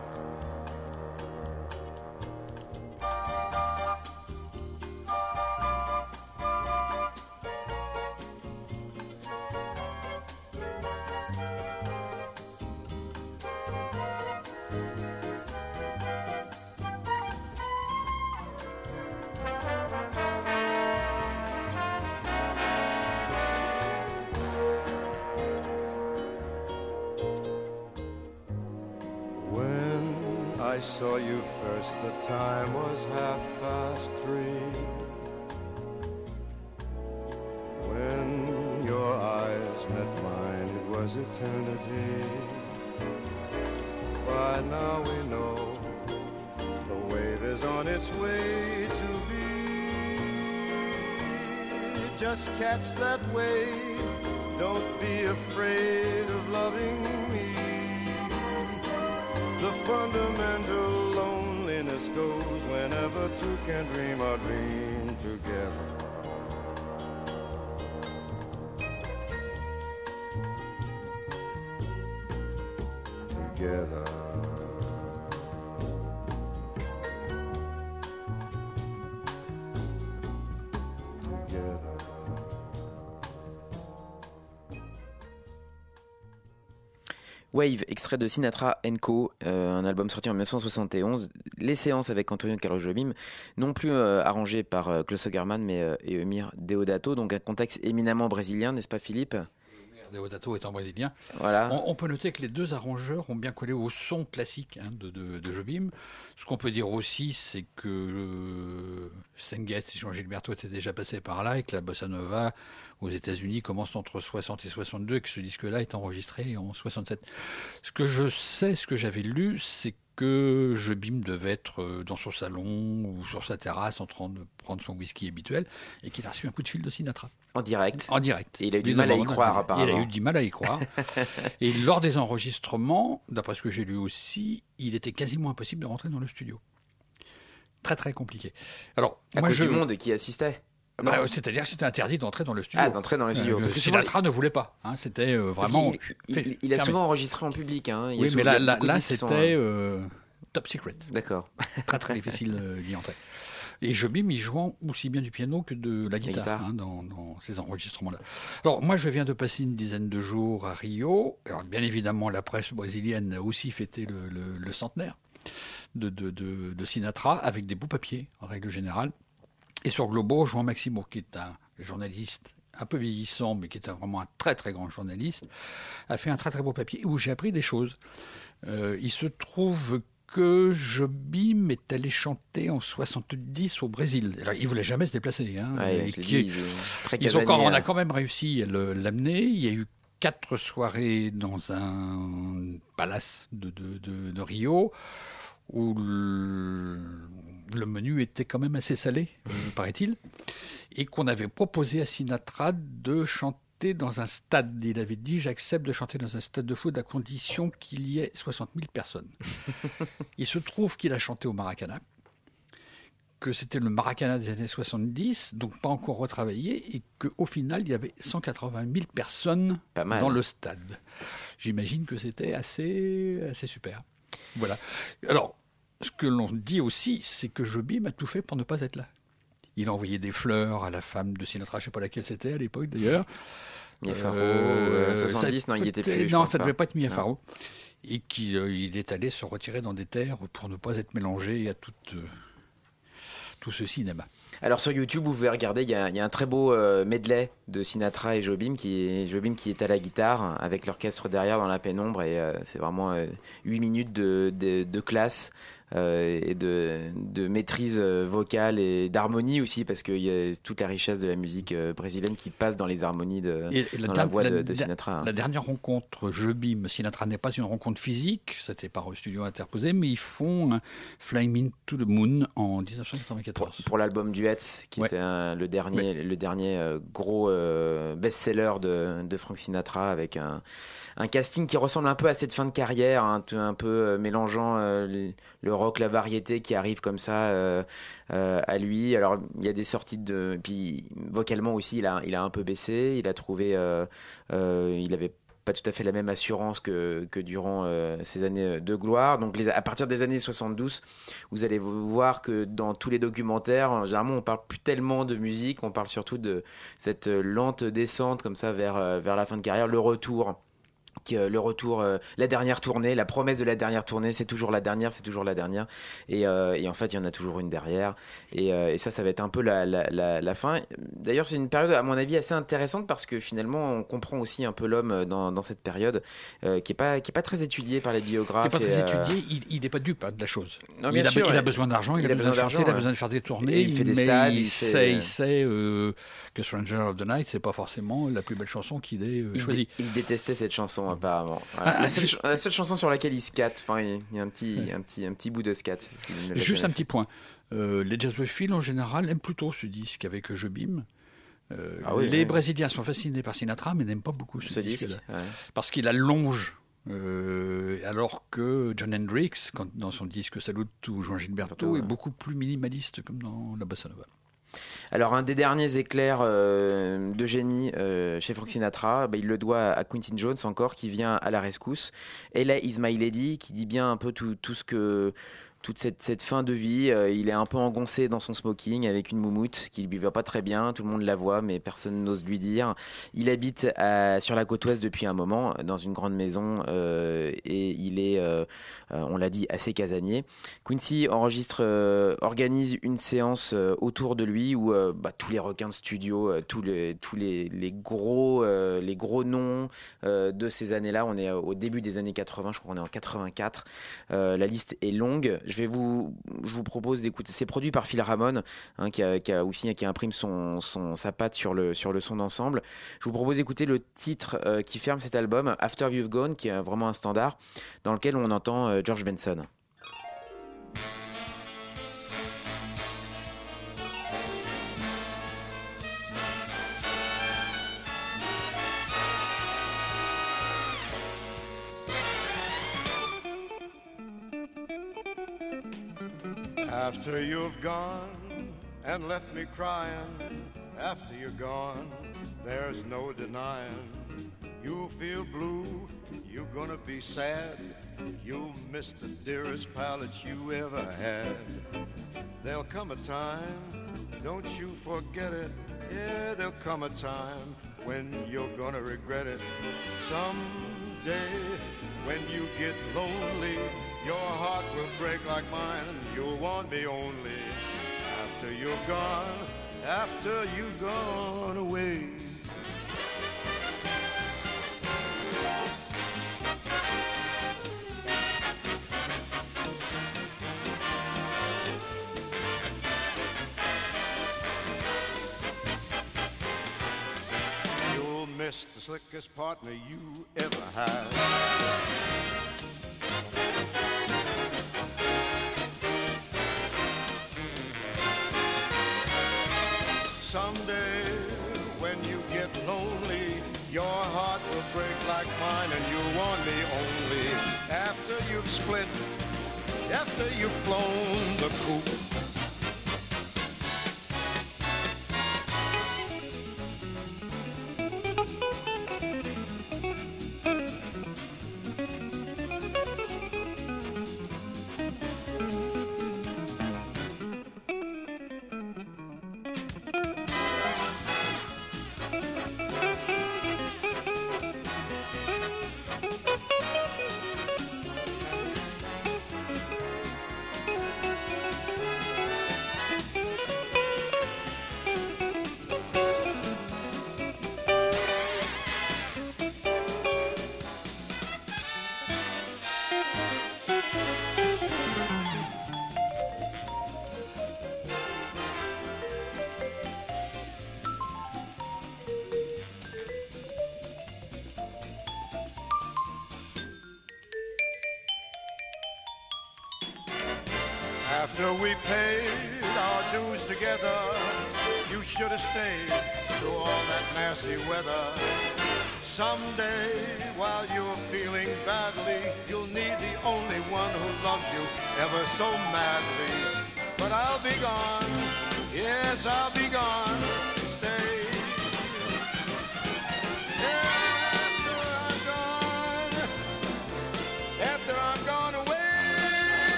Wave, extrait de Sinatra Co, euh, un album sorti en 1971. Les séances avec Antonio Carlos Jobim, non plus euh, arrangées par euh, Klaus Ogerman, mais euh, et Emir Deodato, donc un contexte éminemment brésilien, n'est-ce pas Philippe? Deodato étant brésilien. Voilà. On, on, peut noter que les deux arrangeurs ont bien collé au son classique hein, de, de, de, Jobim. Ce qu'on peut dire aussi, c'est que euh, et Jean Gilberto étaient déjà passés par là et que la bossa nova aux États-Unis commence entre 60 et 62 et que ce disque-là est enregistré en 67. Ce que je sais, ce que j'avais lu, c'est que Jobim devait être euh, dans son salon ou sur sa terrasse en train de prendre son whisky habituel et qu'il a reçu un coup de fil de Sinatra. En direct. En direct. Et il a eu du mal à y croire, Il apparemment. a eu du mal à y croire. et lors des enregistrements, d'après ce que j'ai lu aussi, il était quasiment impossible de rentrer dans le studio. Très très compliqué. Alors, À moi cause je. du monde qui assistait. Bah, C'est-à-dire que c'était interdit d'entrer dans le studio. Ah, d'entrer dans le studio. Euh, Parce que Sinatra ne voulait pas. hein, c'était euh, vraiment. il, fait- il- il a fermé. souvent enregistré en public. Hein. Il Oui, mais là, là, c'était euh, euh, top secret. D'accord. Très très difficile d'y entrer. Et Jobim, il jouait aussi bien du piano que de la guitare, guitare. hein, dans, dans ces enregistrements-là. Alors moi, je viens de passer une dizaine de jours à Rio. Alors bien évidemment, la presse brésilienne a aussi fêté le, le- le centenaire de, de- de- de Sinatra avec des beaux papiers, en règle générale. Et sur Globo, Jean Maximo, qui est un journaliste un peu vieillissant, mais qui est un- vraiment un très très grand journaliste, a fait un très très beau papier où j'ai appris des choses. Euh, il se trouve que Jobim est allé chanter en 70 au Brésil. Alors, il voulait jamais se déplacer. Hein, Ouais, qui- très ils ont quand- on a quand même réussi à l'amener. Il y a eu quatre soirées dans un palace de, de- de- de Rio où le, le menu était quand même assez salé, euh, paraît-il, et qu'on avait proposé à Sinatra de chanter dans un stade. Il avait dit J'accepte de chanter dans un stade de foot à condition qu'il y ait 60 000 personnes. Il se trouve qu'il a chanté au Maracana que c'était le Maracana des années 70, donc pas encore retravaillé, et qu'au final, il y avait 180 000 personnes Pas mal. dans le stade. J'imagine que c'était assez, assez super. Voilà. Alors, ce que l'on dit aussi, c'est que Jobim a tout fait pour ne pas être là. Il a envoyé des fleurs à la femme de Sinatra, je ne sais pas laquelle c'était à l'époque d'ailleurs. Mia Farrow, Euh, euh, 70, ça non, il était plus. Non, ça ne devait pas être Mia. Farrow. Et qu'il euh, il est allé se retirer dans des terres pour ne pas être mélangé à tout, euh, tout ce cinéma. Alors sur YouTube, vous pouvez regarder, il y a, il y a un très beau euh, medley de Sinatra et Jobim qui est, Jobim qui est à la guitare avec l'orchestre derrière dans la pénombre et c'est vraiment euh, 8 minutes de, de, de classe euh, et de, de maîtrise euh, vocale et d'harmonie aussi parce qu'il y a toute la richesse de la musique euh, brésilienne qui passe dans les harmonies de, Et- et dans la voix de, la- de la- Sinatra. hein. La dernière rencontre Jobim Sinatra n'est pas une rencontre physique, c'était par studio interposé, mais ils font un Flying Me to the Moon en 1994. pour l'album Duets, qui Ouais. était un- le dernier, le dernier gros euh, best-seller de, de Frank Sinatra, avec un, un casting qui ressemble un peu à cette fin de carrière, un, peu- un peu euh, mélangeant le rock, la variété qui arrive comme ça euh, euh, à lui. Alors il y a des sorties de, puis vocalement aussi, il a, un peu baissé, il a trouvé, euh, il avait pas tout à fait la même assurance que, durant euh, ces années de gloire. Donc à partir des années 72, vous allez voir que dans tous les documentaires, généralement, on parle plus tellement de musique, on parle surtout de cette lente descente comme ça vers la fin de carrière, le retour. Qui, euh, le retour, euh, la dernière tournée, la promesse de la dernière tournée, c'est toujours la dernière, c'est toujours la dernière. Et, euh, et en fait, il y en a toujours une derrière. Et, et ça, ça va être un peu la, la, la, la fin. D'ailleurs, c'est une période, à mon avis, assez intéressante parce que finalement, on comprend aussi un peu l'homme dans, dans cette période euh, qui n'est pas, qui est pas très étudiée par les biographes. Il n'est pas et, très euh, étudié, il n'est pas dupe hein, de la chose. Non, il, a, sûr, il a besoin d'argent, il, a besoin de chanter, il a besoin de faire des tournées. Et il fait des mais stades, il, fait- sait, il sait, euh, que Stranger of the Night, c'est pas forcément la plus belle chanson qu'il ait choisie. il détestait cette chanson apparemment. Voilà. Ah, la, seule, la chanson sur laquelle il scatte, enfin il y a un petit, un petit, un petit bout de scat. Juste un petit point. Euh, les jazzophiles, en général, aiment plutôt ce disque avec Jobim. Euh, Ah oui, les oui. Brésiliens sont fascinés par Sinatra, mais n'aiment pas beaucoup ce, Ce disque, ouais. Parce qu'il allonge. euh, alors que John Hendrix, quand, dans son disque Salut ou Juan Gilberto, est beaucoup plus minimaliste, comme dans la bossa nova. Alors un des derniers éclairs euh, de génie euh, chez Frank Sinatra, bah, il le doit à Quincy Jones encore, qui vient à la rescousse. Ella is my lady, qui dit bien un peu tout ce que toute cette, cette fin de vie. Euh, il est un peu engoncé dans son smoking avec une moumoute qui lui va pas très bien. Tout le monde la voit, mais personne n'ose lui dire. Il habite sur la côte ouest depuis un moment, dans une grande maison, euh, et il est, euh, on l'a dit, assez casanier. Quincy enregistre, organise une séance autour de lui où bah, tous les requins de studio, tous les tous les, les gros les gros noms de ces années-là. On est au début des années 80, je crois qu'on est en 84. Euh, la liste est longue. Je vais vous je vous propose d'écouter. C'est produit par Phil Ramon, hein, qui, a, qui aussi qui imprime son, son sa patte sur le sur le son d'ensemble. Je vous propose d'écouter le titre euh, qui ferme cet album, After You've Gone, qui est vraiment un standard, dans lequel on entend euh, George Benson. After you've gone and left me crying, after you're gone, there's no denying. You'll feel blue, you're gonna be sad. You'll miss the dearest that you ever had. There'll come a time, don't you forget it. Yeah, there'll come a time when you're gonna regret it. Someday, when you get lonely, your heart will break like mine. You'll want me only after you've gone, after you've gone away. You'll miss the slickest partner you ever had. Someday, when you get lonely, your heart will break like mine, and you'll want me only after you've split, after you've flown the coop.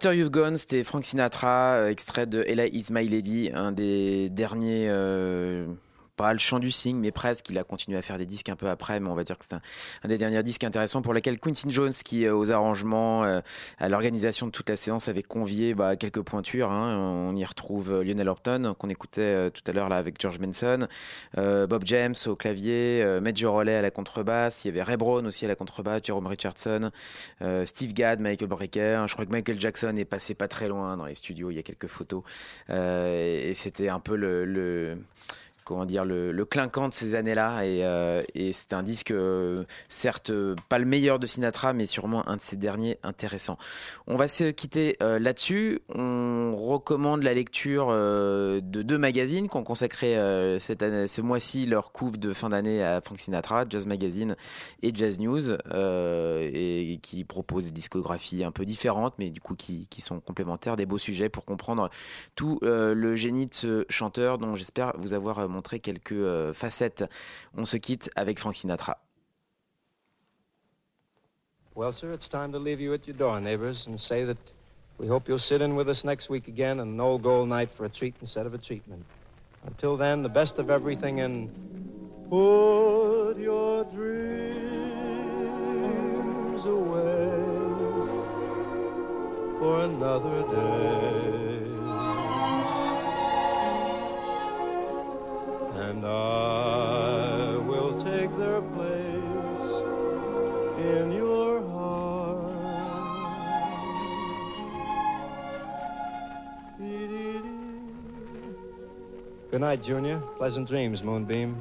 After You've Gone, c'était Frank Sinatra, euh, extrait de Ella Is My Lady, un des derniers, euh, pas le chant du cygne, mais presque. Il a continué à faire des disques un peu après, mais on va dire que c'est un, des derniers disques intéressants pour lesquels Quincy Jones, qui aux arrangements, euh, à l'organisation de toute la séance, avait convié bah, quelques pointures. hein. On y retrouve euh, Lionel Horton, qu'on écoutait euh, tout à l'heure là avec George Benson, Bob James au clavier, Major Rollet à la contrebasse, il y avait Ray Brown aussi à la contrebasse, Jerome Richardson, Steve Gadd, Michael Brecker. Je crois que Michael Jackson est passé pas très loin dans les studios. Il y a quelques photos et c'était un peu le comment dire le, clinquant de ces années-là et, euh, c'est un disque euh, certes euh, pas le meilleur de Sinatra mais sûrement un de ses derniers intéressants. On va se quitter là-dessus. On recommande la lecture de deux magazines qui ont consacré cette ce mois-ci leur couve de fin d'année à Frank Sinatra, Jazz Magazine et Jazz News, et qui proposent des discographies un peu différentes, mais du coup qui, qui sont complémentaires, des beaux sujets pour comprendre tout le génie de ce chanteur dont j'espère vous avoir euh, quelques euh, facettes. On se quitte avec Frank Sinatra. Well, sir, it's time to leave you at your door, neighbors, and say that we hope you'll sit in with us next week again on an old gold night for a treat instead of a treatment. Until then, the best of everything and put your dreams away for another day. And I will take their place in your heart. Good night, Junior. Pleasant dreams, Moonbeam.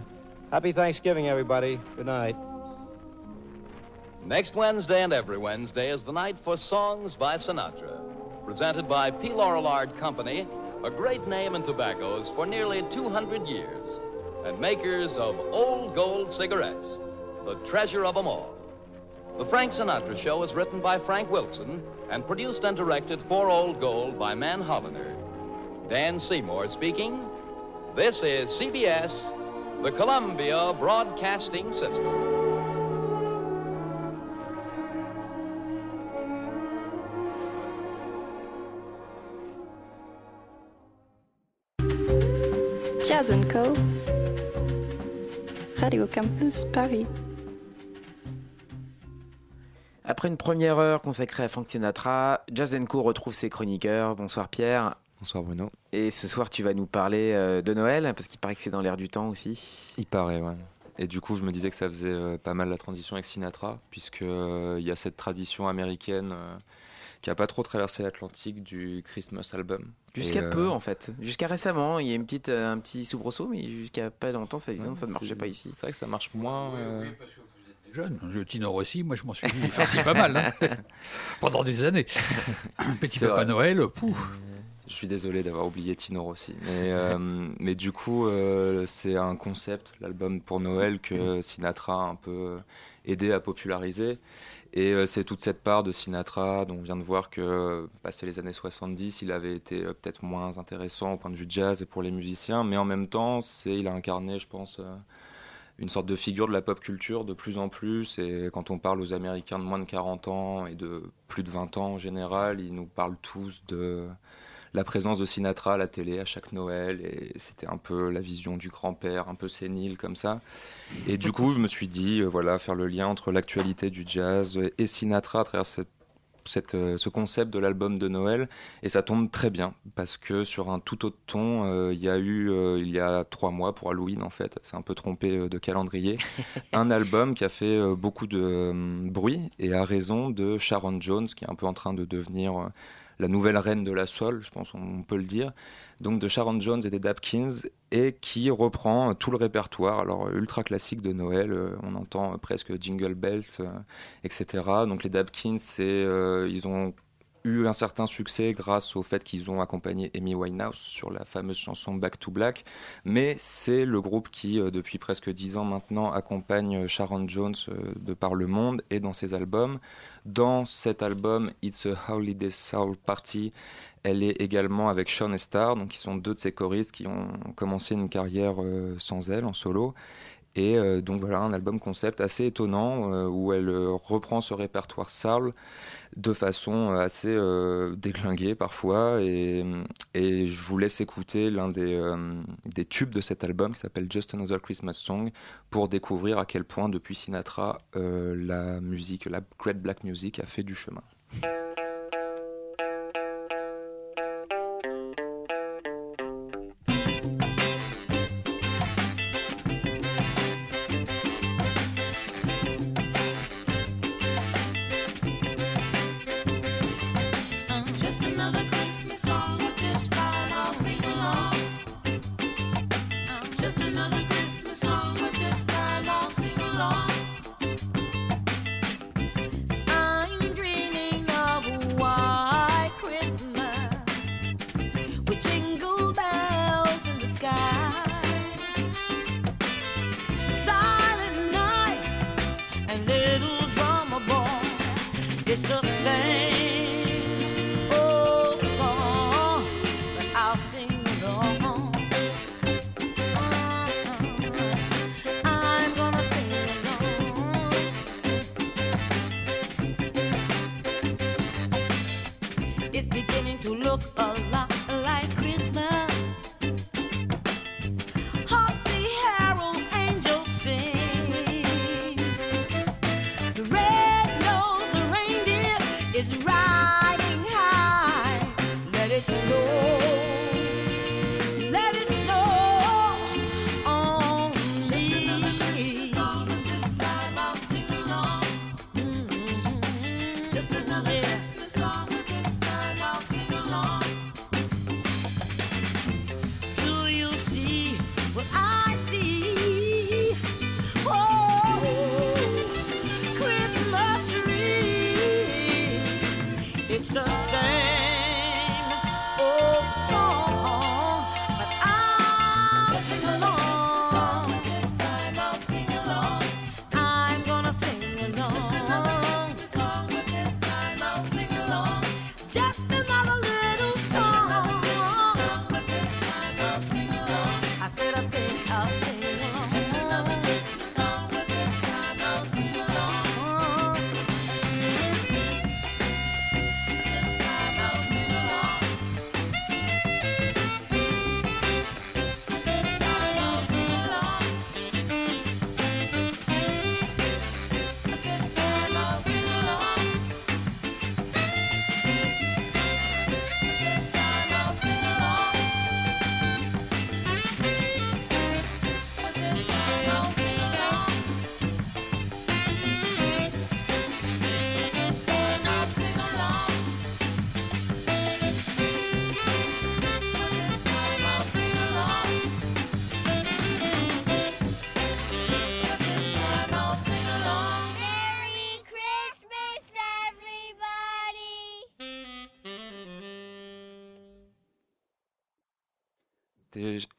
Happy Thanksgiving, everybody. Good night. Next Wednesday and every Wednesday is the night for Songs by Sinatra. presented by P. Laurillard Company, a great name in tobaccos for nearly 200 years, and makers of Old Gold cigarettes, the treasure of them all. The Frank Sinatra Show is written by Frank Wilson and produced and directed for Old Gold by Man Holliner. Dan Seymour speaking. This is CBS, the Columbia Broadcasting System. Jazz & Co. Radio Campus Paris. Après une première heure consacrée à Frank Sinatra, Jazz Co retrouve ses chroniqueurs. Bonsoir Pierre. Bonsoir Bruno. Et ce soir, tu vas nous parler euh, de Noël, parce qu'il paraît que c'est dans l'air du temps aussi. Il paraît, ouais. Et du coup, je me disais que ça faisait euh, pas mal la transition avec Sinatra, puisqu'il il y a cette tradition américaine euh, qui a pas trop traversé l'Atlantique du Christmas album. Jusqu'à peu, euh, en fait. Jusqu'à récemment, il y a une petite, euh, un petit soubresaut, mais jusqu'à pas longtemps, ça, disons, ça ne marchait c'est- pas ici. C'est vrai que ça marche moins. euh, Jeune, le Tino Rossi, moi je m'en suis farci pas mal, hein. pendant des années. Petit C'est Papa vrai. Noël, pouf. Je suis désolé d'avoir oublié Tino Rossi. Mais, euh, mais du coup, euh, c'est un concept, l'album pour Noël, que Sinatra a un peu aidé à populariser. Et euh, c'est toute cette part de Sinatra dont on vient de voir que, euh, passé les années 70, il avait été euh, peut-être moins intéressant au point de vue jazz et pour les musiciens. Mais en même temps, c'est, il a incarné, je pense, une sorte de figure de la pop culture de plus en plus. Et quand on parle aux Américains de moins de 40 ans et de plus de 20 ans en général, ils nous parlent tous de la présence de Sinatra à la télé à chaque Noël. Et c'était un peu la vision du grand-père, un peu sénile comme ça. Et du coup, je me suis dit, euh, voilà, faire le lien entre l'actualité du jazz et Sinatra à travers cette cette, euh, ce concept de l'album de Noël et ça tombe très bien parce que sur un tout autre ton euh, il y a eu euh, il y a trois mois pour Halloween en fait c'est un peu trompé de calendrier un album qui a fait euh, beaucoup de bruit et à raison de Sharon Jones qui est un peu en train de devenir la nouvelle reine de la soul, je pense on peut le dire, donc de Sharon Jones et des Dapkins, et qui reprend tout le répertoire, alors ultra classique de Noël, euh, on entend euh, presque Jingle Bells, euh, etc. Donc les Dapkins, c'est, euh, ils ont eu un certain succès grâce au fait qu'ils ont accompagné Amy Winehouse sur la fameuse chanson Back to Black, mais c'est le groupe qui, euh, depuis presque dix ans maintenant, accompagne euh, Sharon Jones euh, de par le monde et dans ses albums. Dans cet album, It's a Holiday Soul Party, elle est également avec Sean et Star, donc qui sont deux de ses choristes qui ont commencé une carrière sans elle en solo. Et euh, donc voilà un album concept assez étonnant euh, où elle euh, reprend ce répertoire soul de façon assez déglinguée parfois. Et, je vous laisse écouter l'un des, des tubes de cet album qui s'appelle Just Another Christmas Song pour découvrir à quel point depuis Sinatra la musique, la Great Black Music a fait du chemin.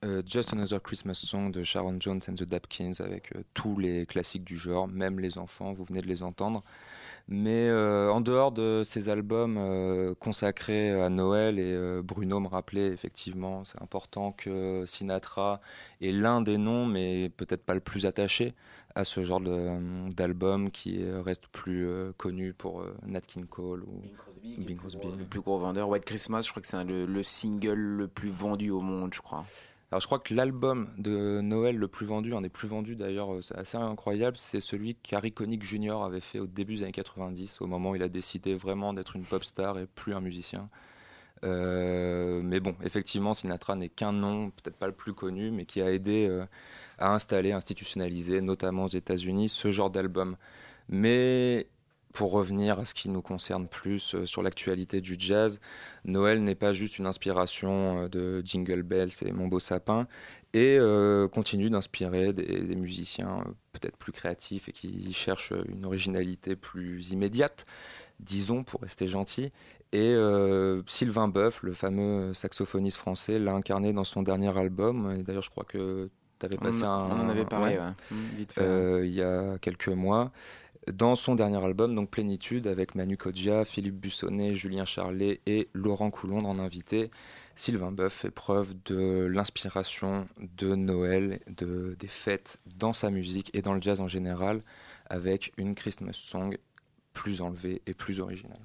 Euh, Just Another Christmas Song de Sharon Jones and the Dapkins avec euh, tous les classiques du genre, même les enfants, vous venez de les entendre. Mais euh, en dehors de ces albums euh, consacrés à Noël, et euh, Bruno me rappelait effectivement, c'est important que Sinatra est l'un des noms, mais peut-être pas le plus attaché à ce genre de- d'album qui reste plus connu pour Nat King Cole ou Bing Crosby. Le plus gros vendeur, White Christmas, je crois que c'est le single le plus vendu au monde, je crois. Alors je crois que l'album de Noël le plus vendu, un des plus vendus d'ailleurs, euh, c'est assez incroyable, c'est celui qu'Harry Connick Jr. avait fait au début des années 90, au moment où il a décidé vraiment d'être une pop star et plus un musicien. Euh, mais bon, effectivement, Sinatra n'est qu'un nom, peut-être pas le plus connu, mais qui a aidé euh, à installer, institutionnaliser, notamment aux États-Unis, ce genre d'album. Mais pour revenir à ce qui nous concerne plus euh, sur l'actualité du jazz, Noël n'est pas juste une inspiration euh, de Jingle Bells et Mon Beau Sapin, et euh, continue d'inspirer des, des musiciens peut-être plus créatifs et qui cherchent une originalité plus immédiate, disons, pour rester gentil. Et Sylvain Boeuf, le fameux saxophoniste français, l'a incarné dans son dernier album. Et D'ailleurs, je crois que tu avais passé un. on en avait parlé, ouais. Vite fait, Euh, il y a quelques mois. Dans son dernier album, donc Plénitude, avec Manu Kodja, Philippe Bussonnet, Julien Charlet et Laurent Coulondre en invité, Sylvain Boeuf fait preuve de l'inspiration de Noël, de, des fêtes dans sa musique et dans le jazz en général, avec une Christmas song plus enlevée et plus originale.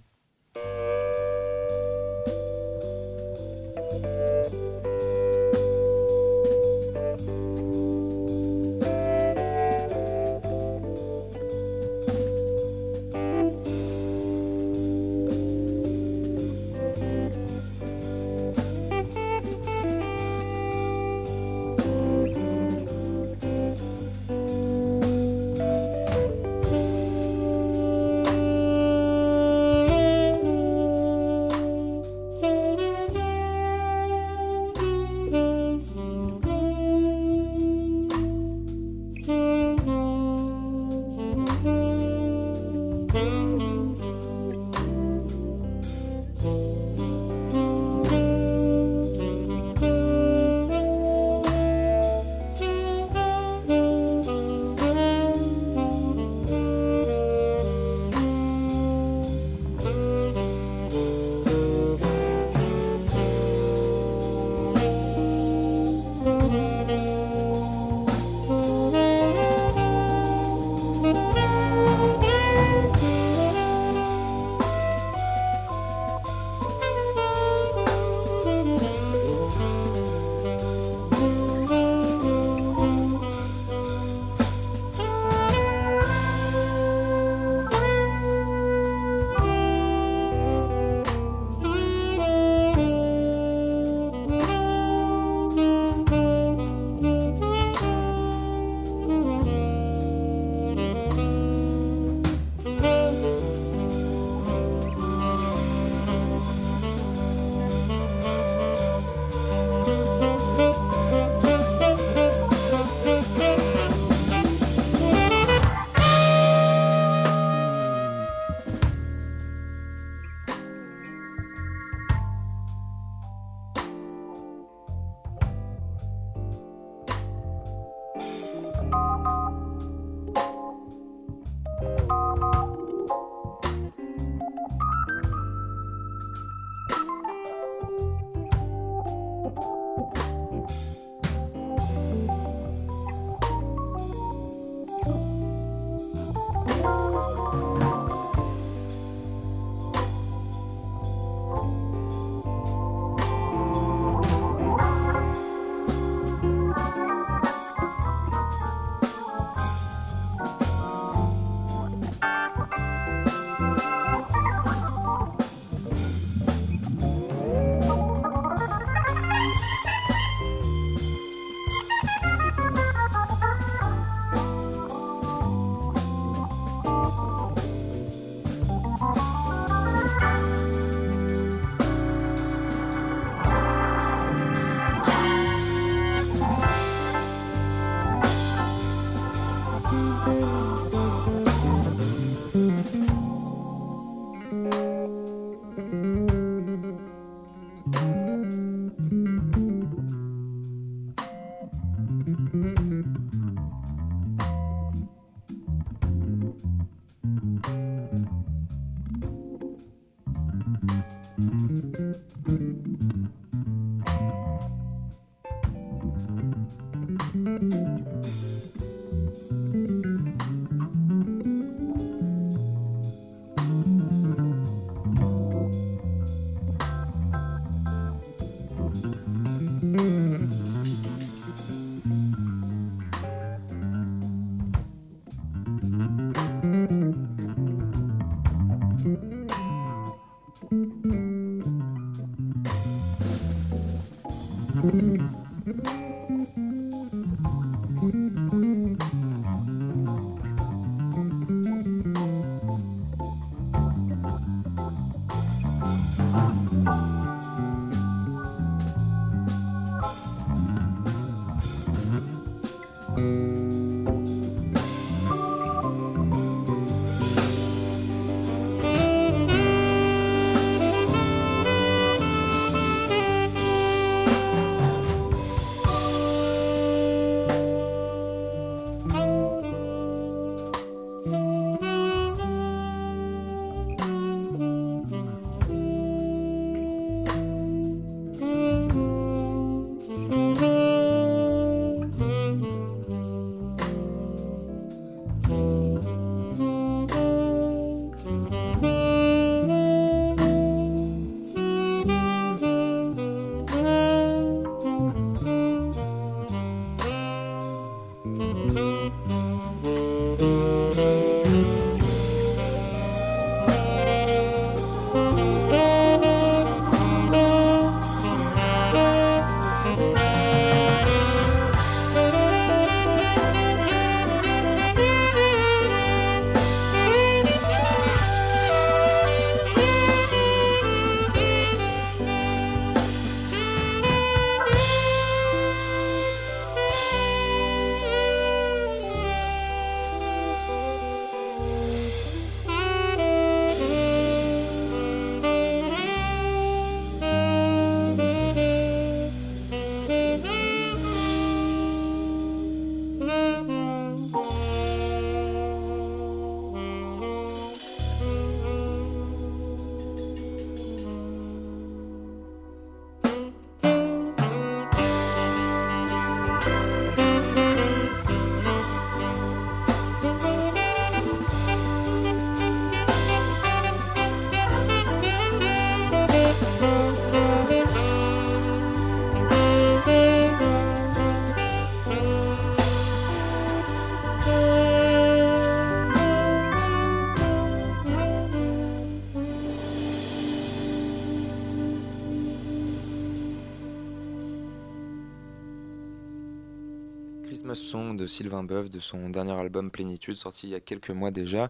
De Sylvain Boeuf de son dernier album Plénitude sorti il y a quelques mois déjà,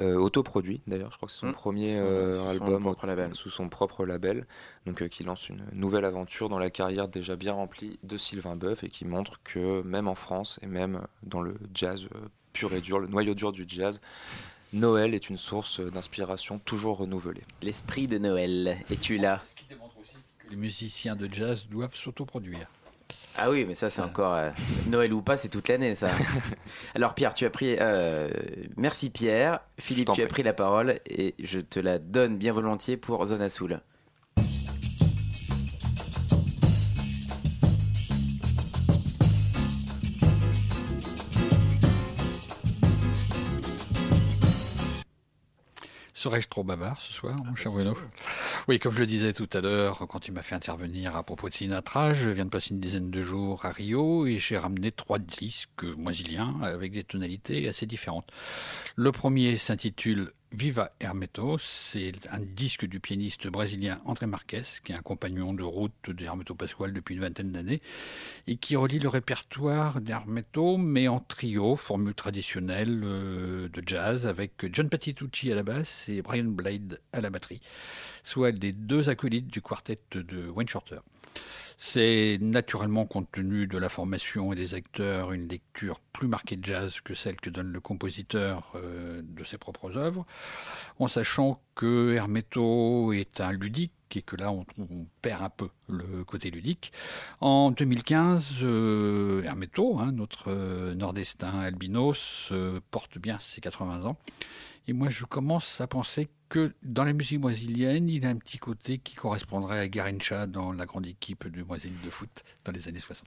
euh, autoproduit d'ailleurs, je crois que c'est son Mmh. premier Son- euh, son album propre label. sous son propre label, donc euh, qui lance une nouvelle aventure dans la carrière déjà bien remplie de Sylvain Boeuf et qui montre que même en France et même dans le jazz euh, pur et dur, le noyau dur du jazz, Noël est une source d'inspiration toujours renouvelée. L'esprit de Noël, es-tu là? Les musiciens de jazz doivent s'autoproduire. Ah oui, mais ça c'est encore euh, Noël ou pas, c'est toute l'année ça. Alors Pierre, tu as pris. euh, merci Pierre. Philippe, tu as pris la parole et je te la donne bien volontiers pour Zona Soul. Serais-je trop bavard ce soir, mon cher Bruno? Oui, comme je le disais tout à l'heure, quand tu m'as fait intervenir à propos de Sinatra, je viens de passer une dizaine de jours à Rio et j'ai ramené trois disques moisiliens avec des tonalités assez différentes. Le premier s'intitule Viva Hermeto, c'est un disque du pianiste brésilien André Marques, qui est un compagnon de route d'Hermeto Pasquale depuis une vingtaine d'années, et qui relie le répertoire d'Hermeto, mais en trio, formule traditionnelle euh, de jazz, avec John Patitucci à la basse et Brian Blade à la batterie, soit les deux acolytes du quartet de Wayne Shorter. C'est naturellement, compte tenu de la formation et des acteurs, une lecture plus marquée de jazz que celle que donne le compositeur euh, de ses propres œuvres, en sachant que Hermeto est un ludique et que là on, perd un peu le côté ludique. En 2015, euh, Hermeto, hein, notre euh, nordestin albinos, euh, porte bien ses 80 ans. Et moi, je commence à penser que dans la musique moisilienne, il a un petit côté qui correspondrait à Garincha dans la grande équipe de Moisille de foot dans les années 60.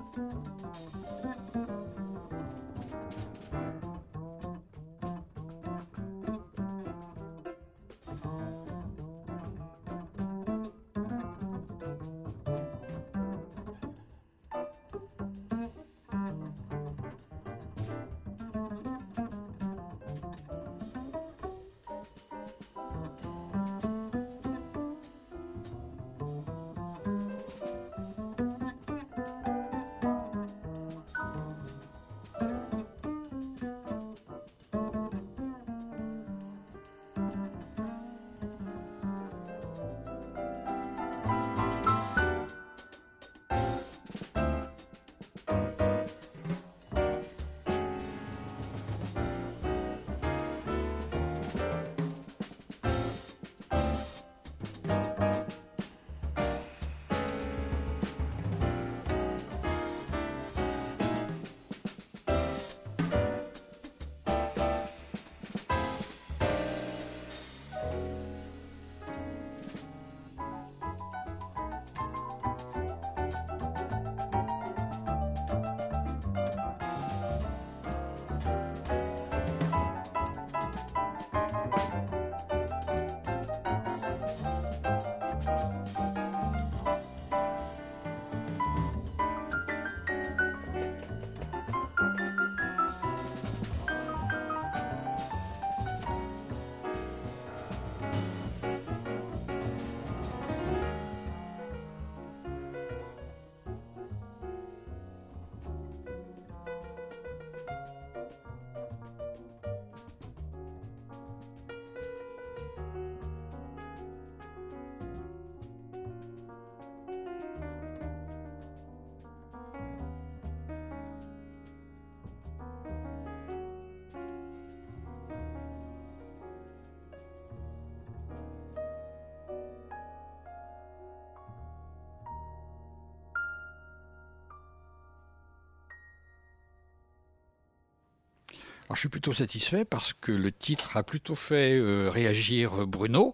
Alors, je suis plutôt satisfait parce que le titre a plutôt fait euh, réagir Bruno,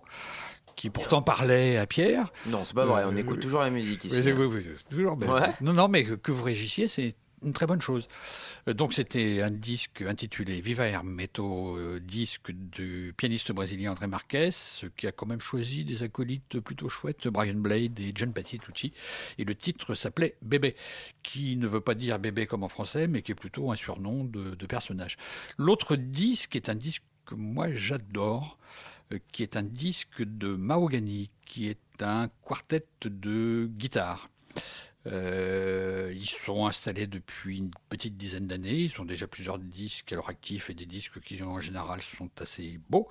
qui pourtant parlait à Pierre. Non, c'est pas vrai, on Euh, écoute toujours la musique ici. Oui, hein. oui, oui, toujours. mais- Ouais. Non, non, mais que, que vous réagissiez, c'est une très bonne chose. Euh, Donc, c'était un disque intitulé Viva Hermeto, euh, disque du pianiste brésilien André Marques, qui a quand même choisi des acolytes plutôt chouettes, Brian Blade et John Patitucci. Et le titre s'appelait Bébé, qui ne veut pas dire bébé comme en français, mais qui est plutôt un surnom de, de personnage. L'autre disque est un disque que moi j'adore, euh, qui est un disque de Mahogany, qui est un quartet de guitare. Euh, ils sont installés depuis une petite dizaine d'années. Ils ont déjà plusieurs disques à leur actif et des disques qui en général sont assez beaux.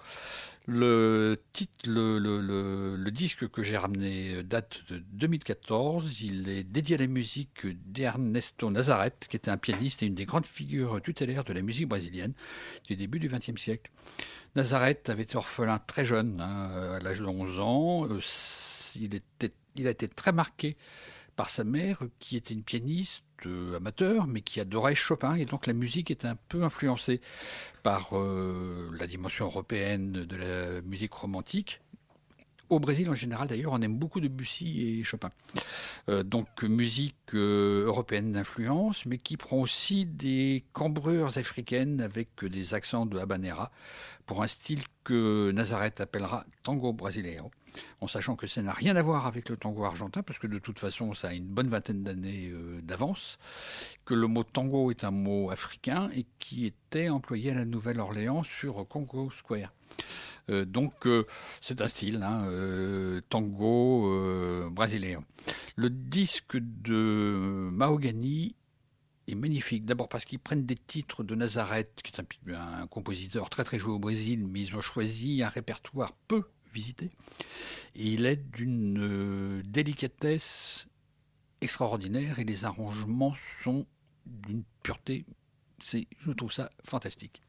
Le titre, le, disque que j'ai ramené date de 2014. Il est dédié à la musique d'Ernesto Nazareth, qui était un pianiste et une des grandes figures tutélaires de la musique brésilienne du début du XXe siècle. Nazareth avait été orphelin très jeune, hein, à l'âge de 11 ans. Euh, il a été très marqué par sa mère, qui était une pianiste euh, amateur, mais qui adorait Chopin, et donc la musique était un peu influencée par euh, la dimension européenne de la musique romantique. Au Brésil, en général, d'ailleurs, on aime beaucoup Debussy et Chopin. Euh, donc, musique européenne d'influence, mais qui prend aussi des cambrures africaines avec des accents de habanera, pour un style que Nazareth appellera tango brasileiro, en sachant que ça n'a rien à voir avec le tango argentin, parce que de toute façon, ça a une bonne vingtaine d'années euh, d'avance, que le mot tango est un mot africain et qui était employé à la Nouvelle-Orléans sur Congo Square. Euh, donc euh, c'est un style, hein, tango brésilien. Le disque de Mahogany est magnifique. D'abord parce qu'ils prennent des titres de Nazareth, qui est un, un compositeur très très joué au Brésil, mais ils ont choisi un répertoire peu il est d'une euh, délicatesse extraordinaire et les arrangements sont d'une pureté. Je trouve ça fantastique.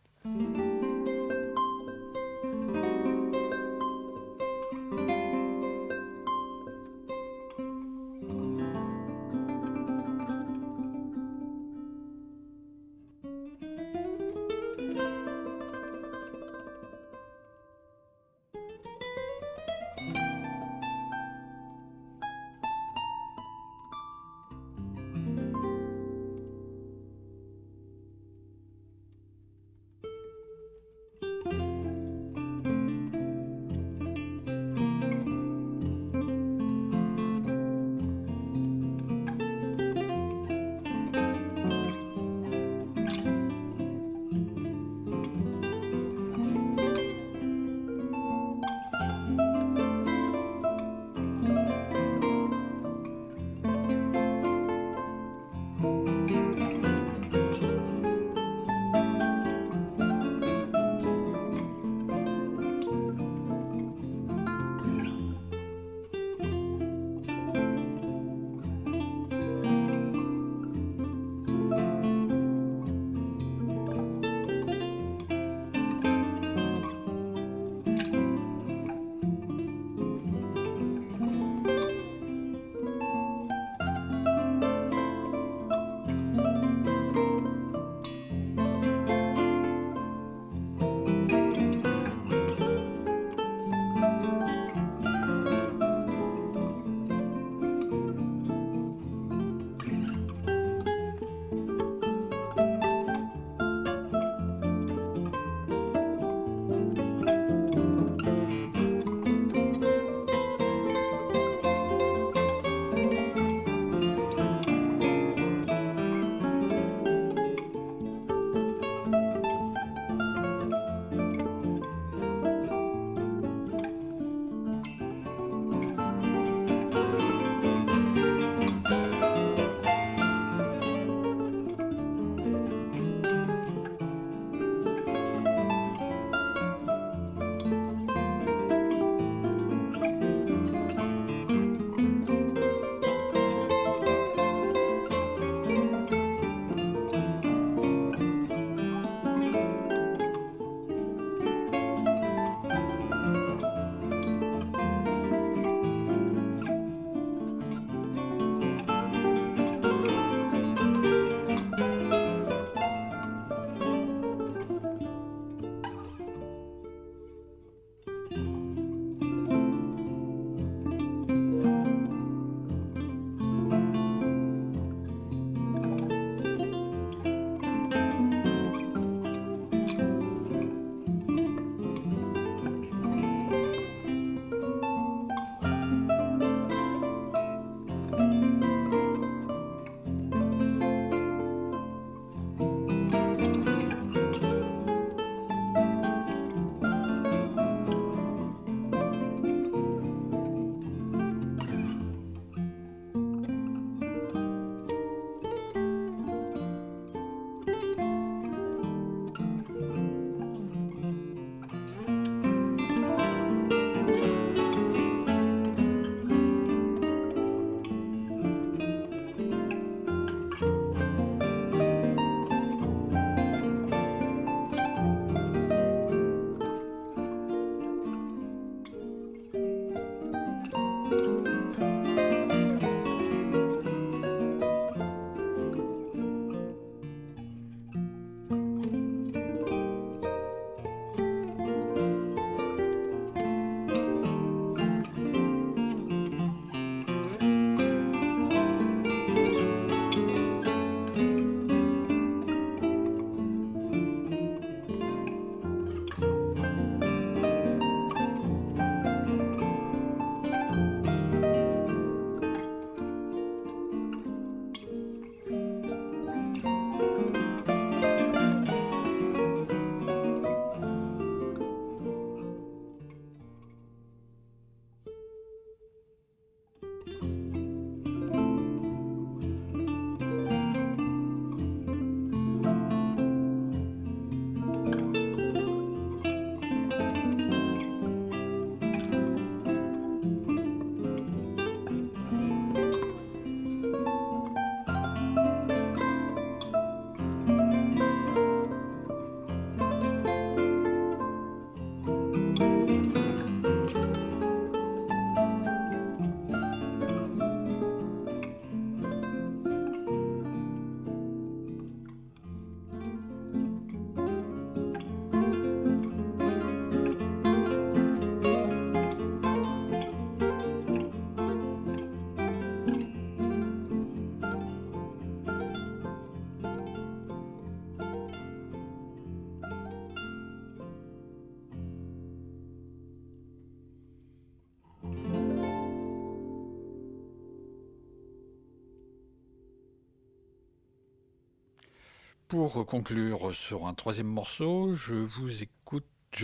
Pour conclure sur un troisième morceau, je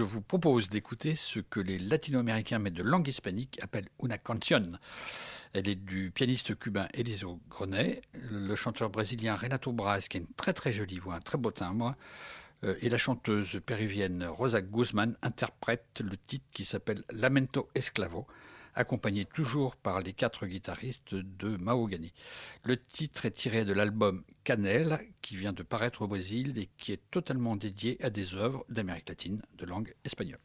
vous propose d'écouter ce que les latino-américains, mais de langue hispanique, appellent una canción. Elle est du pianiste cubain Eliseo Grenet, le chanteur brésilien Renato Braz, qui a une très très jolie voix, un très beau timbre, euh, et la chanteuse péruvienne Rosa Guzman interprètent le titre qui s'appelle Lamento Esclavo, accompagné toujours par les quatre guitaristes de Mahogany. Le titre est tiré de l'album Canel, qui vient de paraître au Brésil et qui est totalement dédié à des œuvres d'Amérique latine de langue espagnole.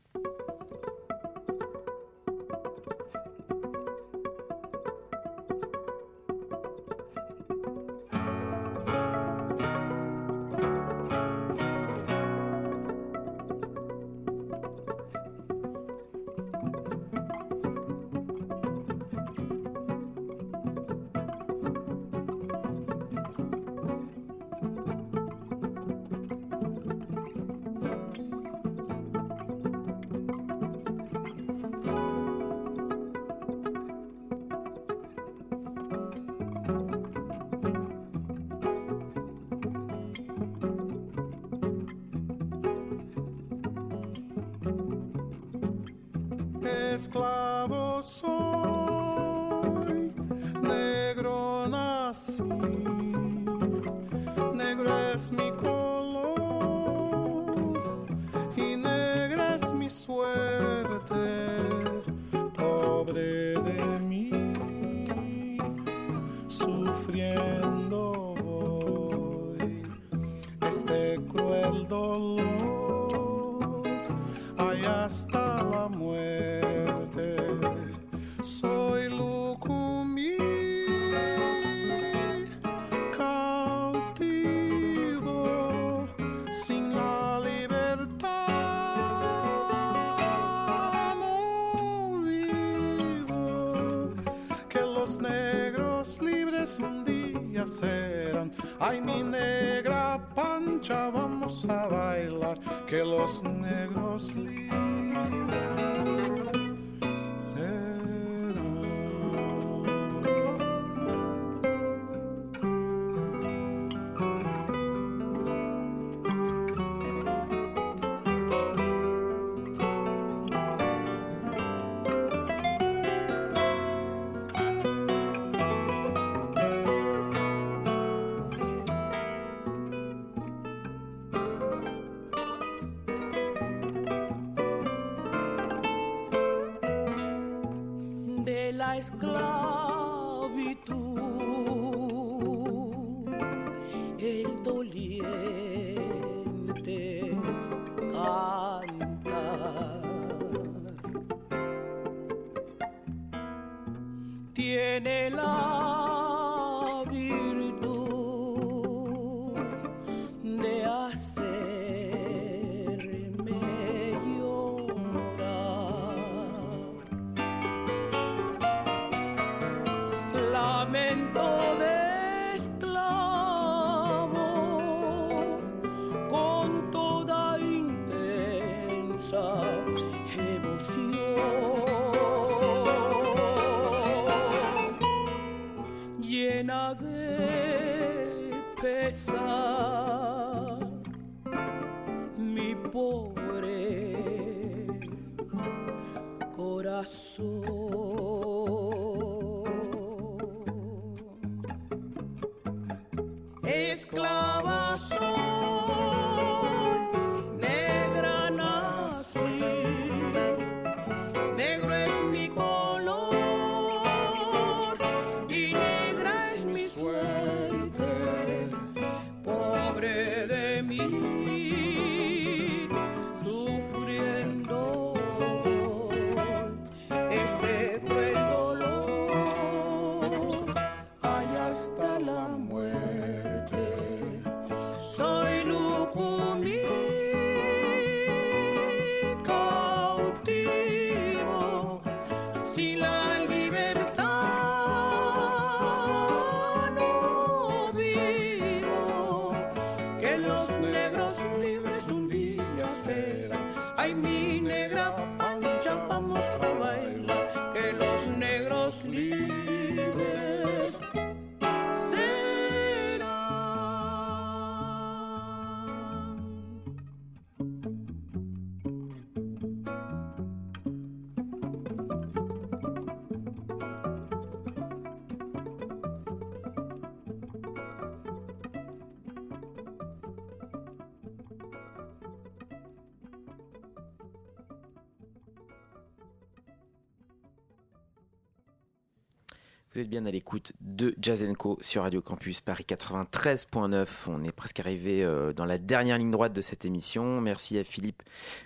Bien à l'écoute de Jazz Co sur Radio Campus Paris 93.9. On est presque arrivé euh, dans la dernière ligne droite de cette émission. Merci à Philippe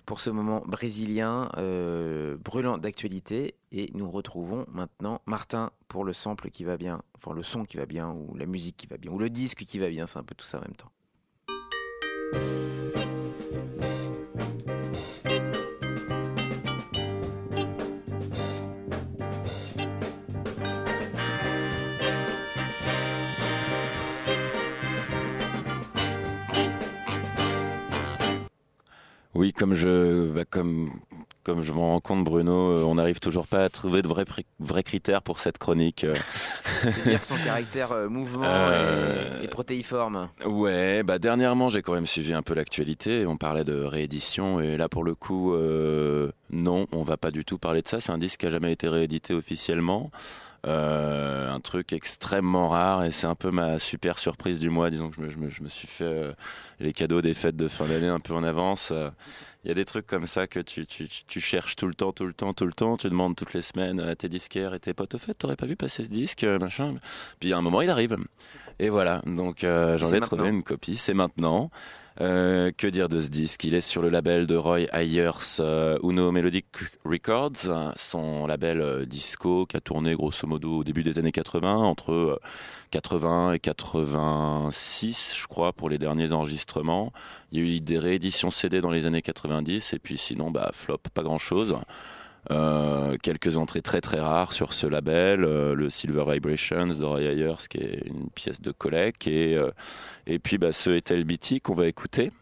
pour ce moment brésilien euh, brûlant d'actualité. Et nous retrouvons maintenant Martin pour le sample qui va bien, enfin le son qui va bien, ou la musique qui va bien, ou le disque qui va bien. C'est un peu tout ça en même temps. Oui, comme je, bah, comme, comme je m'en rends compte, Bruno, euh, on n'arrive toujours pas à trouver de vrais, vrais critères pour cette chronique. euh. C'est dire son caractère euh, mouvement Euh, et, et protéiforme. Ouais, bah dernièrement j'ai quand même suivi un peu l'actualité. On parlait de réédition et là pour le coup, euh, non, on va pas du tout parler de ça. C'est un disque qui a jamais été réédité officiellement. Euh, un truc extrêmement rare et c'est un peu ma super surprise du mois. Disons que je me, je me- je me suis fait euh, les cadeaux des fêtes de fin d'année un peu en avance. Euh, Il y a des trucs comme ça que tu, tu, tu- cherches tout le temps, tout le temps, tout le temps. Tu demandes toutes les semaines à tes disquaires et tes potes, au fait, t'aurais pas vu passer ce disque, machin. Puis à un moment, il arrive. Et voilà, donc euh, j'en ai trouvé une copie, c'est maintenant. Euh, que dire de ce disque? Il est sur le label de Roy Ayers, euh, Uno Melodic Records, son label euh, disco qui a tourné grosso modo au début des années 80, entre euh, 80 et 86, je crois, pour les derniers enregistrements. Il y a eu des rééditions CD dans les années 90, et puis sinon, bah, flop, pas grand-chose. Euh, quelques entrées très très rares sur ce label, euh, le Silver Vibrations de Roy Ayers, qui est une pièce de collègue, et, euh, et puis bah, ce Ethel Beatty qu'on va écouter.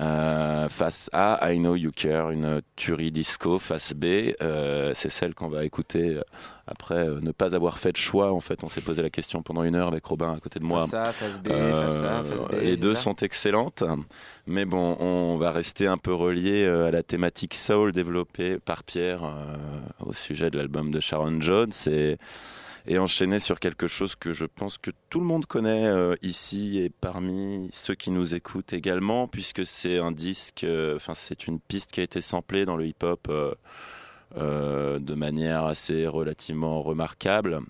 Euh, face A, I Know You Care, une tuerie disco. Face B, euh, c'est celle qu'on va écouter euh, après euh, ne pas avoir fait de choix. En fait, on s'est posé la question pendant une heure avec Robin à côté de moi. Face A, face B, face A, face B, Les deux ça sont excellentes, mais bon, on va rester un peu relié à la thématique soul développée par Pierre au sujet de l'album de Sharon Jones et, et enchaîner sur quelque chose que je pense que tout le monde connaît euh, ici et parmi ceux qui nous écoutent également, puisque c'est un disque, euh, enfin c'est une piste qui a été samplée dans le hip-hop. euh, de manière assez relativement remarquable.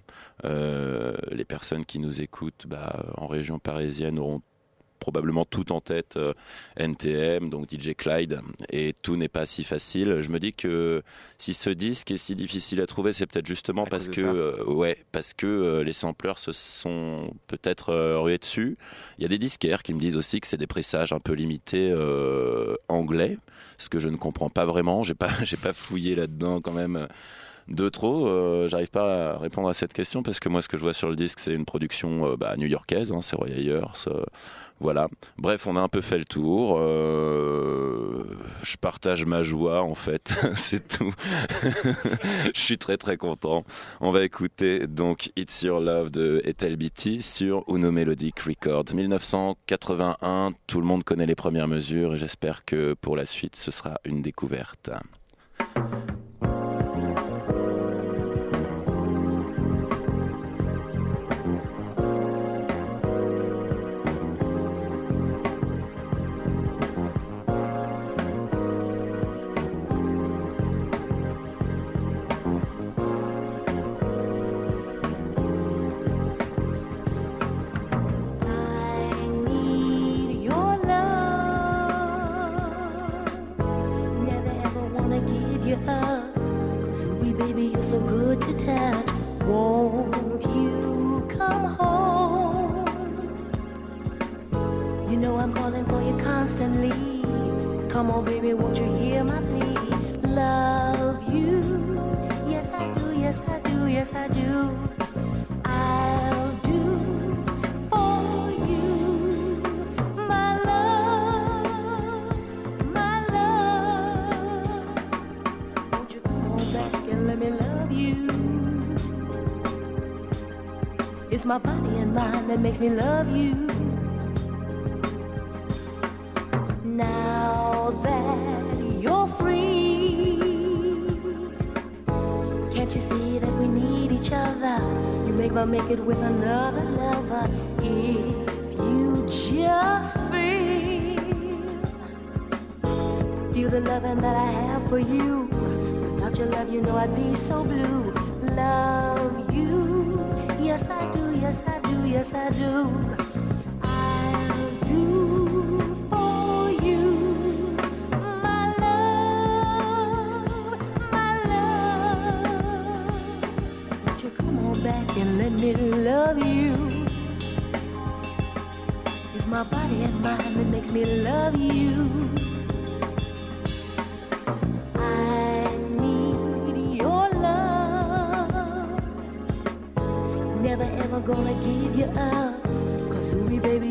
Les personnes qui nous écoutent bah, en région parisienne auront probablement tout en tête euh, NTM, donc DJ Clyde, et tout n'est pas si facile. Je me dis que si ce disque est si difficile à trouver, c'est peut-être justement parce que, euh, ouais, parce que euh, les sampleurs se sont peut-être rués dessus. Il y a des disquaires qui me disent aussi que c'est des pressages un peu limités anglais, ce que je ne comprends pas vraiment. J'ai pas, j'ai pas fouillé là-dedans quand même de trop. Euh, J'arrive pas à répondre à cette question parce que moi, ce que je vois sur le disque, c'est une production euh, bah, new-yorkaise, hein, c'est Roy euh, voilà. Bref, on a un peu fait le tour. Euh, je partage ma joie, en fait. c'est tout. je suis très très content. On va écouter donc It's Your Love de Ethel Beatty sur Uno Melodic Records 1981. Tout le monde connaît les premières mesures et j'espère que pour la suite, ce sera une découverte.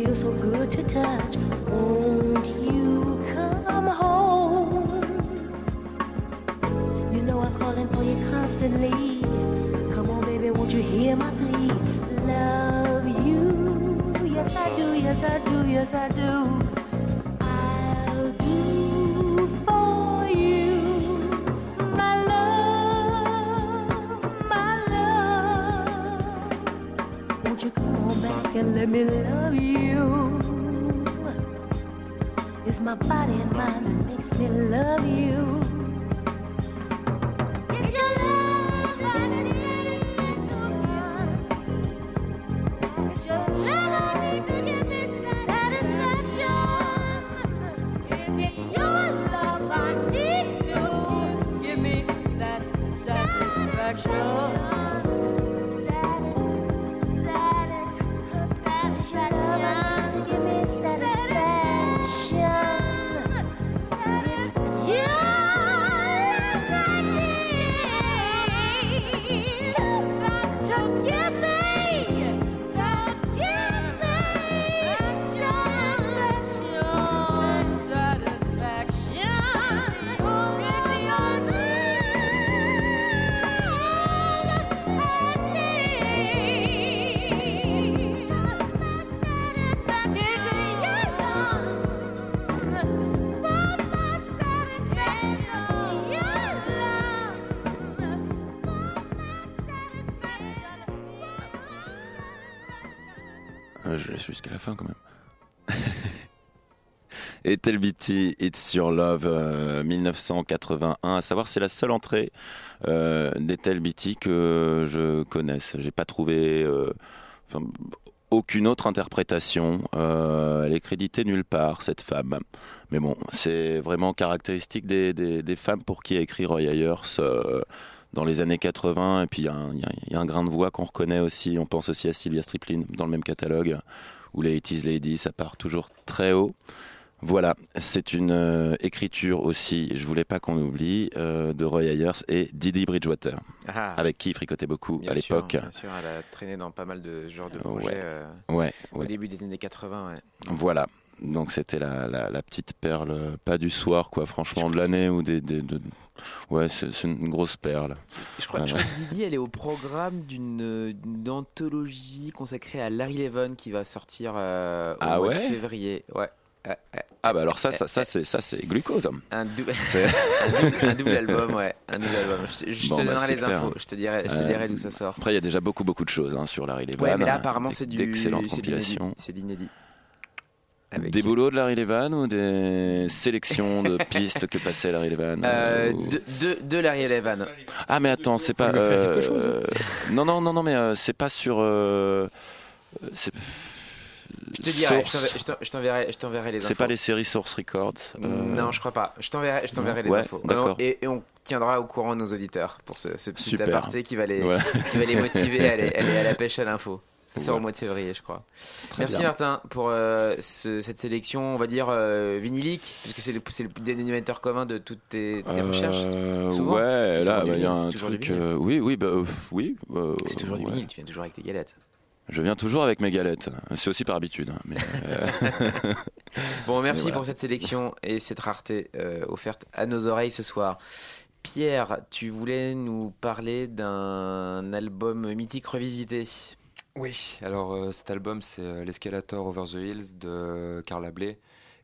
You're so good to touch. Won't you come home? You know I'm calling for you constantly. Come on, baby, won't you hear my plea? Love you. Yes, I do, yes, I do, yes, I do. And let me love you? It's my body and mind that makes me love you. Et Tel Beatty, It's Your Love, euh, 1981. À savoir, c'est la seule entrée euh, des Tel Beatty que je connaisse. J'ai pas trouvé euh, aucune autre interprétation. Euh, elle est créditée nulle part, cette femme. Mais bon, c'est vraiment caractéristique des, femmes pour qui a écrit Roy Ayers. euh, dans les années 80, et puis il y a un grain de voix qu'on reconnaît aussi. On pense aussi à Sylvia Striplin dans le même catalogue, où les 80s Lady, ça part toujours très haut. Voilà, c'est une euh, écriture aussi, je voulais pas qu'on oublie, euh, de Roy Ayers et Didi Bridgewater, Ah. avec qui il fricotait beaucoup à l'époque. Bien sûr, elle a traîné dans pas mal de genres de projets Ouais. euh, Ouais, au ouais. début des années 80. ouais. Voilà. Donc c'était la, la, la petite perle, pas du soir quoi, franchement de l'année ou des, des de- ouais c'est une grosse perle. Je crois, je crois que Didi, elle est au programme d'une anthologie consacrée à Larry Levon qui va sortir euh, au Ah mois de février. Ouais. Ah bah alors ça ça, ça c'est ça c'est glucose. Un, dou- C'est- un double, un double album, ouais. Un double album. Je, je Bon, te bah, donnerai les infos. Je te dirai, je te Euh, dirai d'où ça sort. Après il y a déjà beaucoup beaucoup de choses hein, sur Larry Levan. Ouais, mais là, apparemment, c'est du. d'excellentes c'est l'inédit. compilations. C'est de l'inédit. Avec- Des boulots de Larry Levan ou des sélections de pistes que passait Larry Levan Euh, ou- de, de, de Larry Levan. Ah mais attends, c'est pas. euh, chose. euh, non non non non mais euh, c'est pas sur. euh, euh, c'est Je te dirai, je t'enverrai- les infos. C'est pas les séries Source Records. euh, Non, je crois pas. Je t'enverrai, les Ouais, infos. d'accord. Et, et on tiendra au courant nos auditeurs pour ce, ce petit Super. aparté qui va les, Ouais. qui va les motiver à aller, aller à la pêche à l'info. Ça sort au mois de février, je crois. Très Merci bien. Martin pour euh, ce- cette sélection, on va dire euh, vinilique, puisque c'est le, c'est le dénominateur commun de toutes tes, tes recherches. Euh, Souvent, ouais, là, du bah, il y a un truc. euh, oui, oui, bah, euh, oui. euh, C'est toujours du vinyle, tu viens toujours avec tes galettes. Je viens toujours avec mes galettes. C'est aussi par habitude. hein, mais, euh, Bon, merci voilà. pour cette sélection et cette rareté euh, offerte à nos oreilles ce soir. Pierre, tu voulais nous parler d'un album mythique revisité. Oui, alors euh, cet album c'est euh, l'Escalator Over the Hills de Carla Bley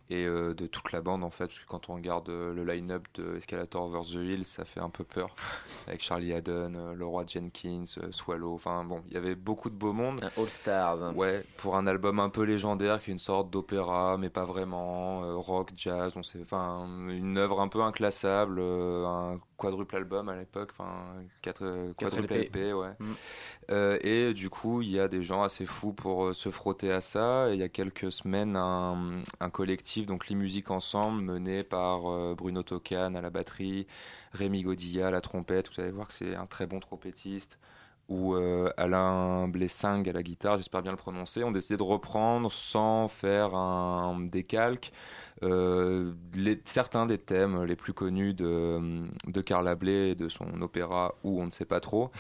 et euh, de toute la bande en fait parce que quand on regarde euh, le line-up de Escalator Over the Hill ça fait un peu peur avec Charlie Haddon, euh, Leroy Jenkins, euh, Swallow, enfin bon il y avait beaucoup de beau monde. All Stars. Ouais, pour un album un peu légendaire qui est une sorte d'opéra mais pas vraiment, rock, jazz, on sait, enfin une œuvre un peu inclassable, un quadruple album à l'époque, enfin quatre, quadruple LP. Ouais. Mm. Et du coup, il y a des gens assez fous pour se frotter à ça. Et il y a quelques semaines, un, un collectif, donc Les Musiques Ensemble, mené par euh, Bruno Tocan à la batterie, Rémi Godilla à la trompette. Vous allez voir que c'est un très bon trompettiste. Ou euh, Alain Blessing à la guitare, j'espère bien le prononcer, ont décidé de reprendre sans faire un décalque les- certains des thèmes les plus connus de, de Carla Bley et de son opéra où on ne sait pas trop.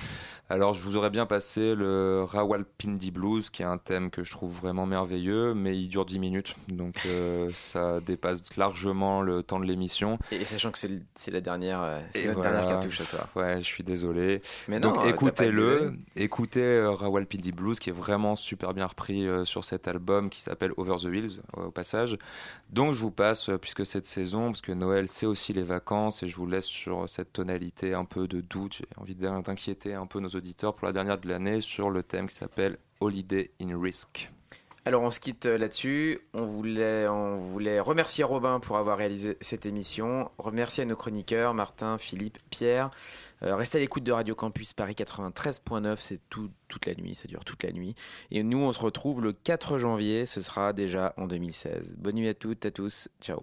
Alors je vous aurais bien passé le Rawalpindi Blues qui est un thème que je trouve vraiment merveilleux mais il dure 10 minutes donc euh, ça dépasse largement le temps de l'émission. Et sachant que c'est la dernière, euh, c'est notre voilà. dernière cartouche ce soir. Ouais, je suis désolé. Mais Donc non, euh, pas écoutez-le, écoutez euh, Rawalpindi Blues qui est vraiment super bien repris euh, sur cet album qui s'appelle Over the Hills euh, au passage. Donc je vous passe euh, puisque cette saison, parce que Noël c'est aussi les vacances et je vous laisse sur cette tonalité un peu de doute. J'ai envie d'in- d'inquiéter un peu nos auditeurs pour la dernière de l'année sur le thème qui s'appelle Holiday in Risk. Alors on se quitte euh, là-dessus. On voulait, remercier Robin pour avoir réalisé cette émission. Remercier nos chroniqueurs Martin, Philippe, Pierre. Euh, restez à l'écoute de Radio Campus Paris 93.9. C'est tout, toute la nuit, ça dure toute la nuit. Et nous, on se retrouve le 4 janvier. Ce sera déjà en 2016. Bonne nuit à toutes, à tous. Ciao.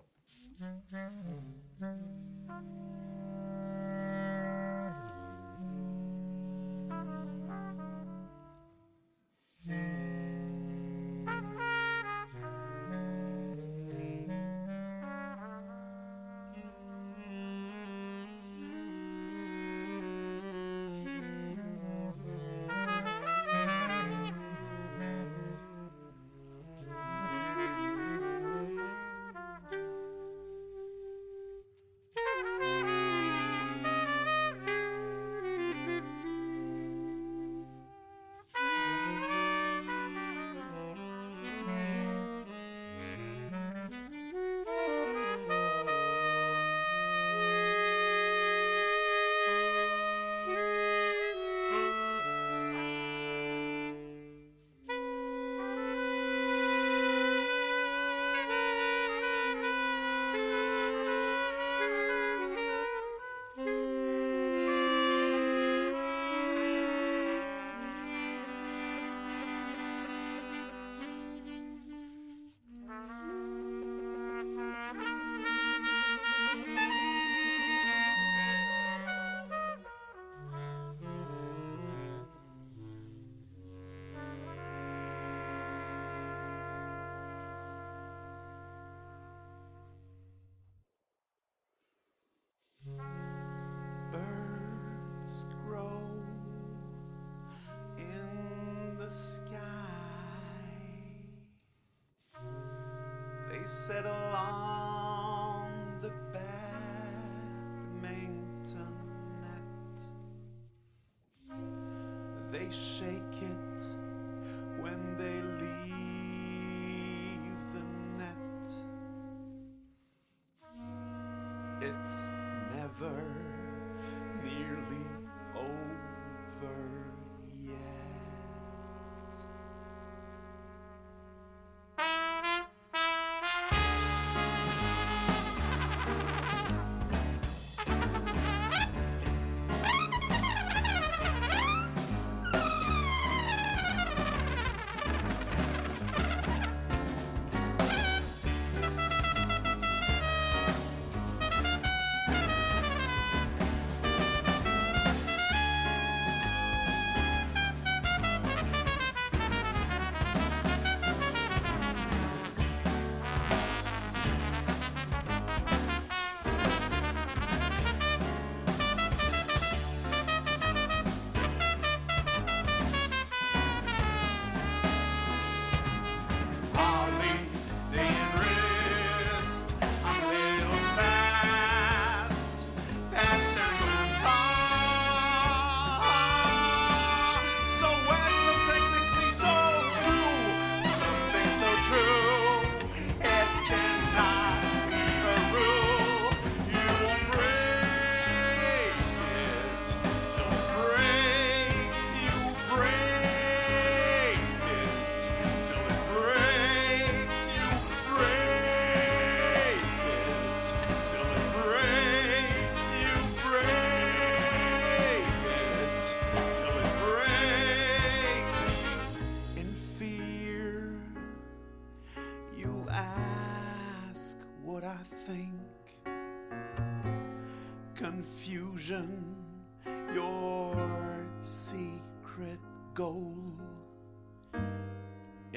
They settle on the badminton net. They shake it when they leave the net. It's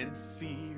goal. In fear, I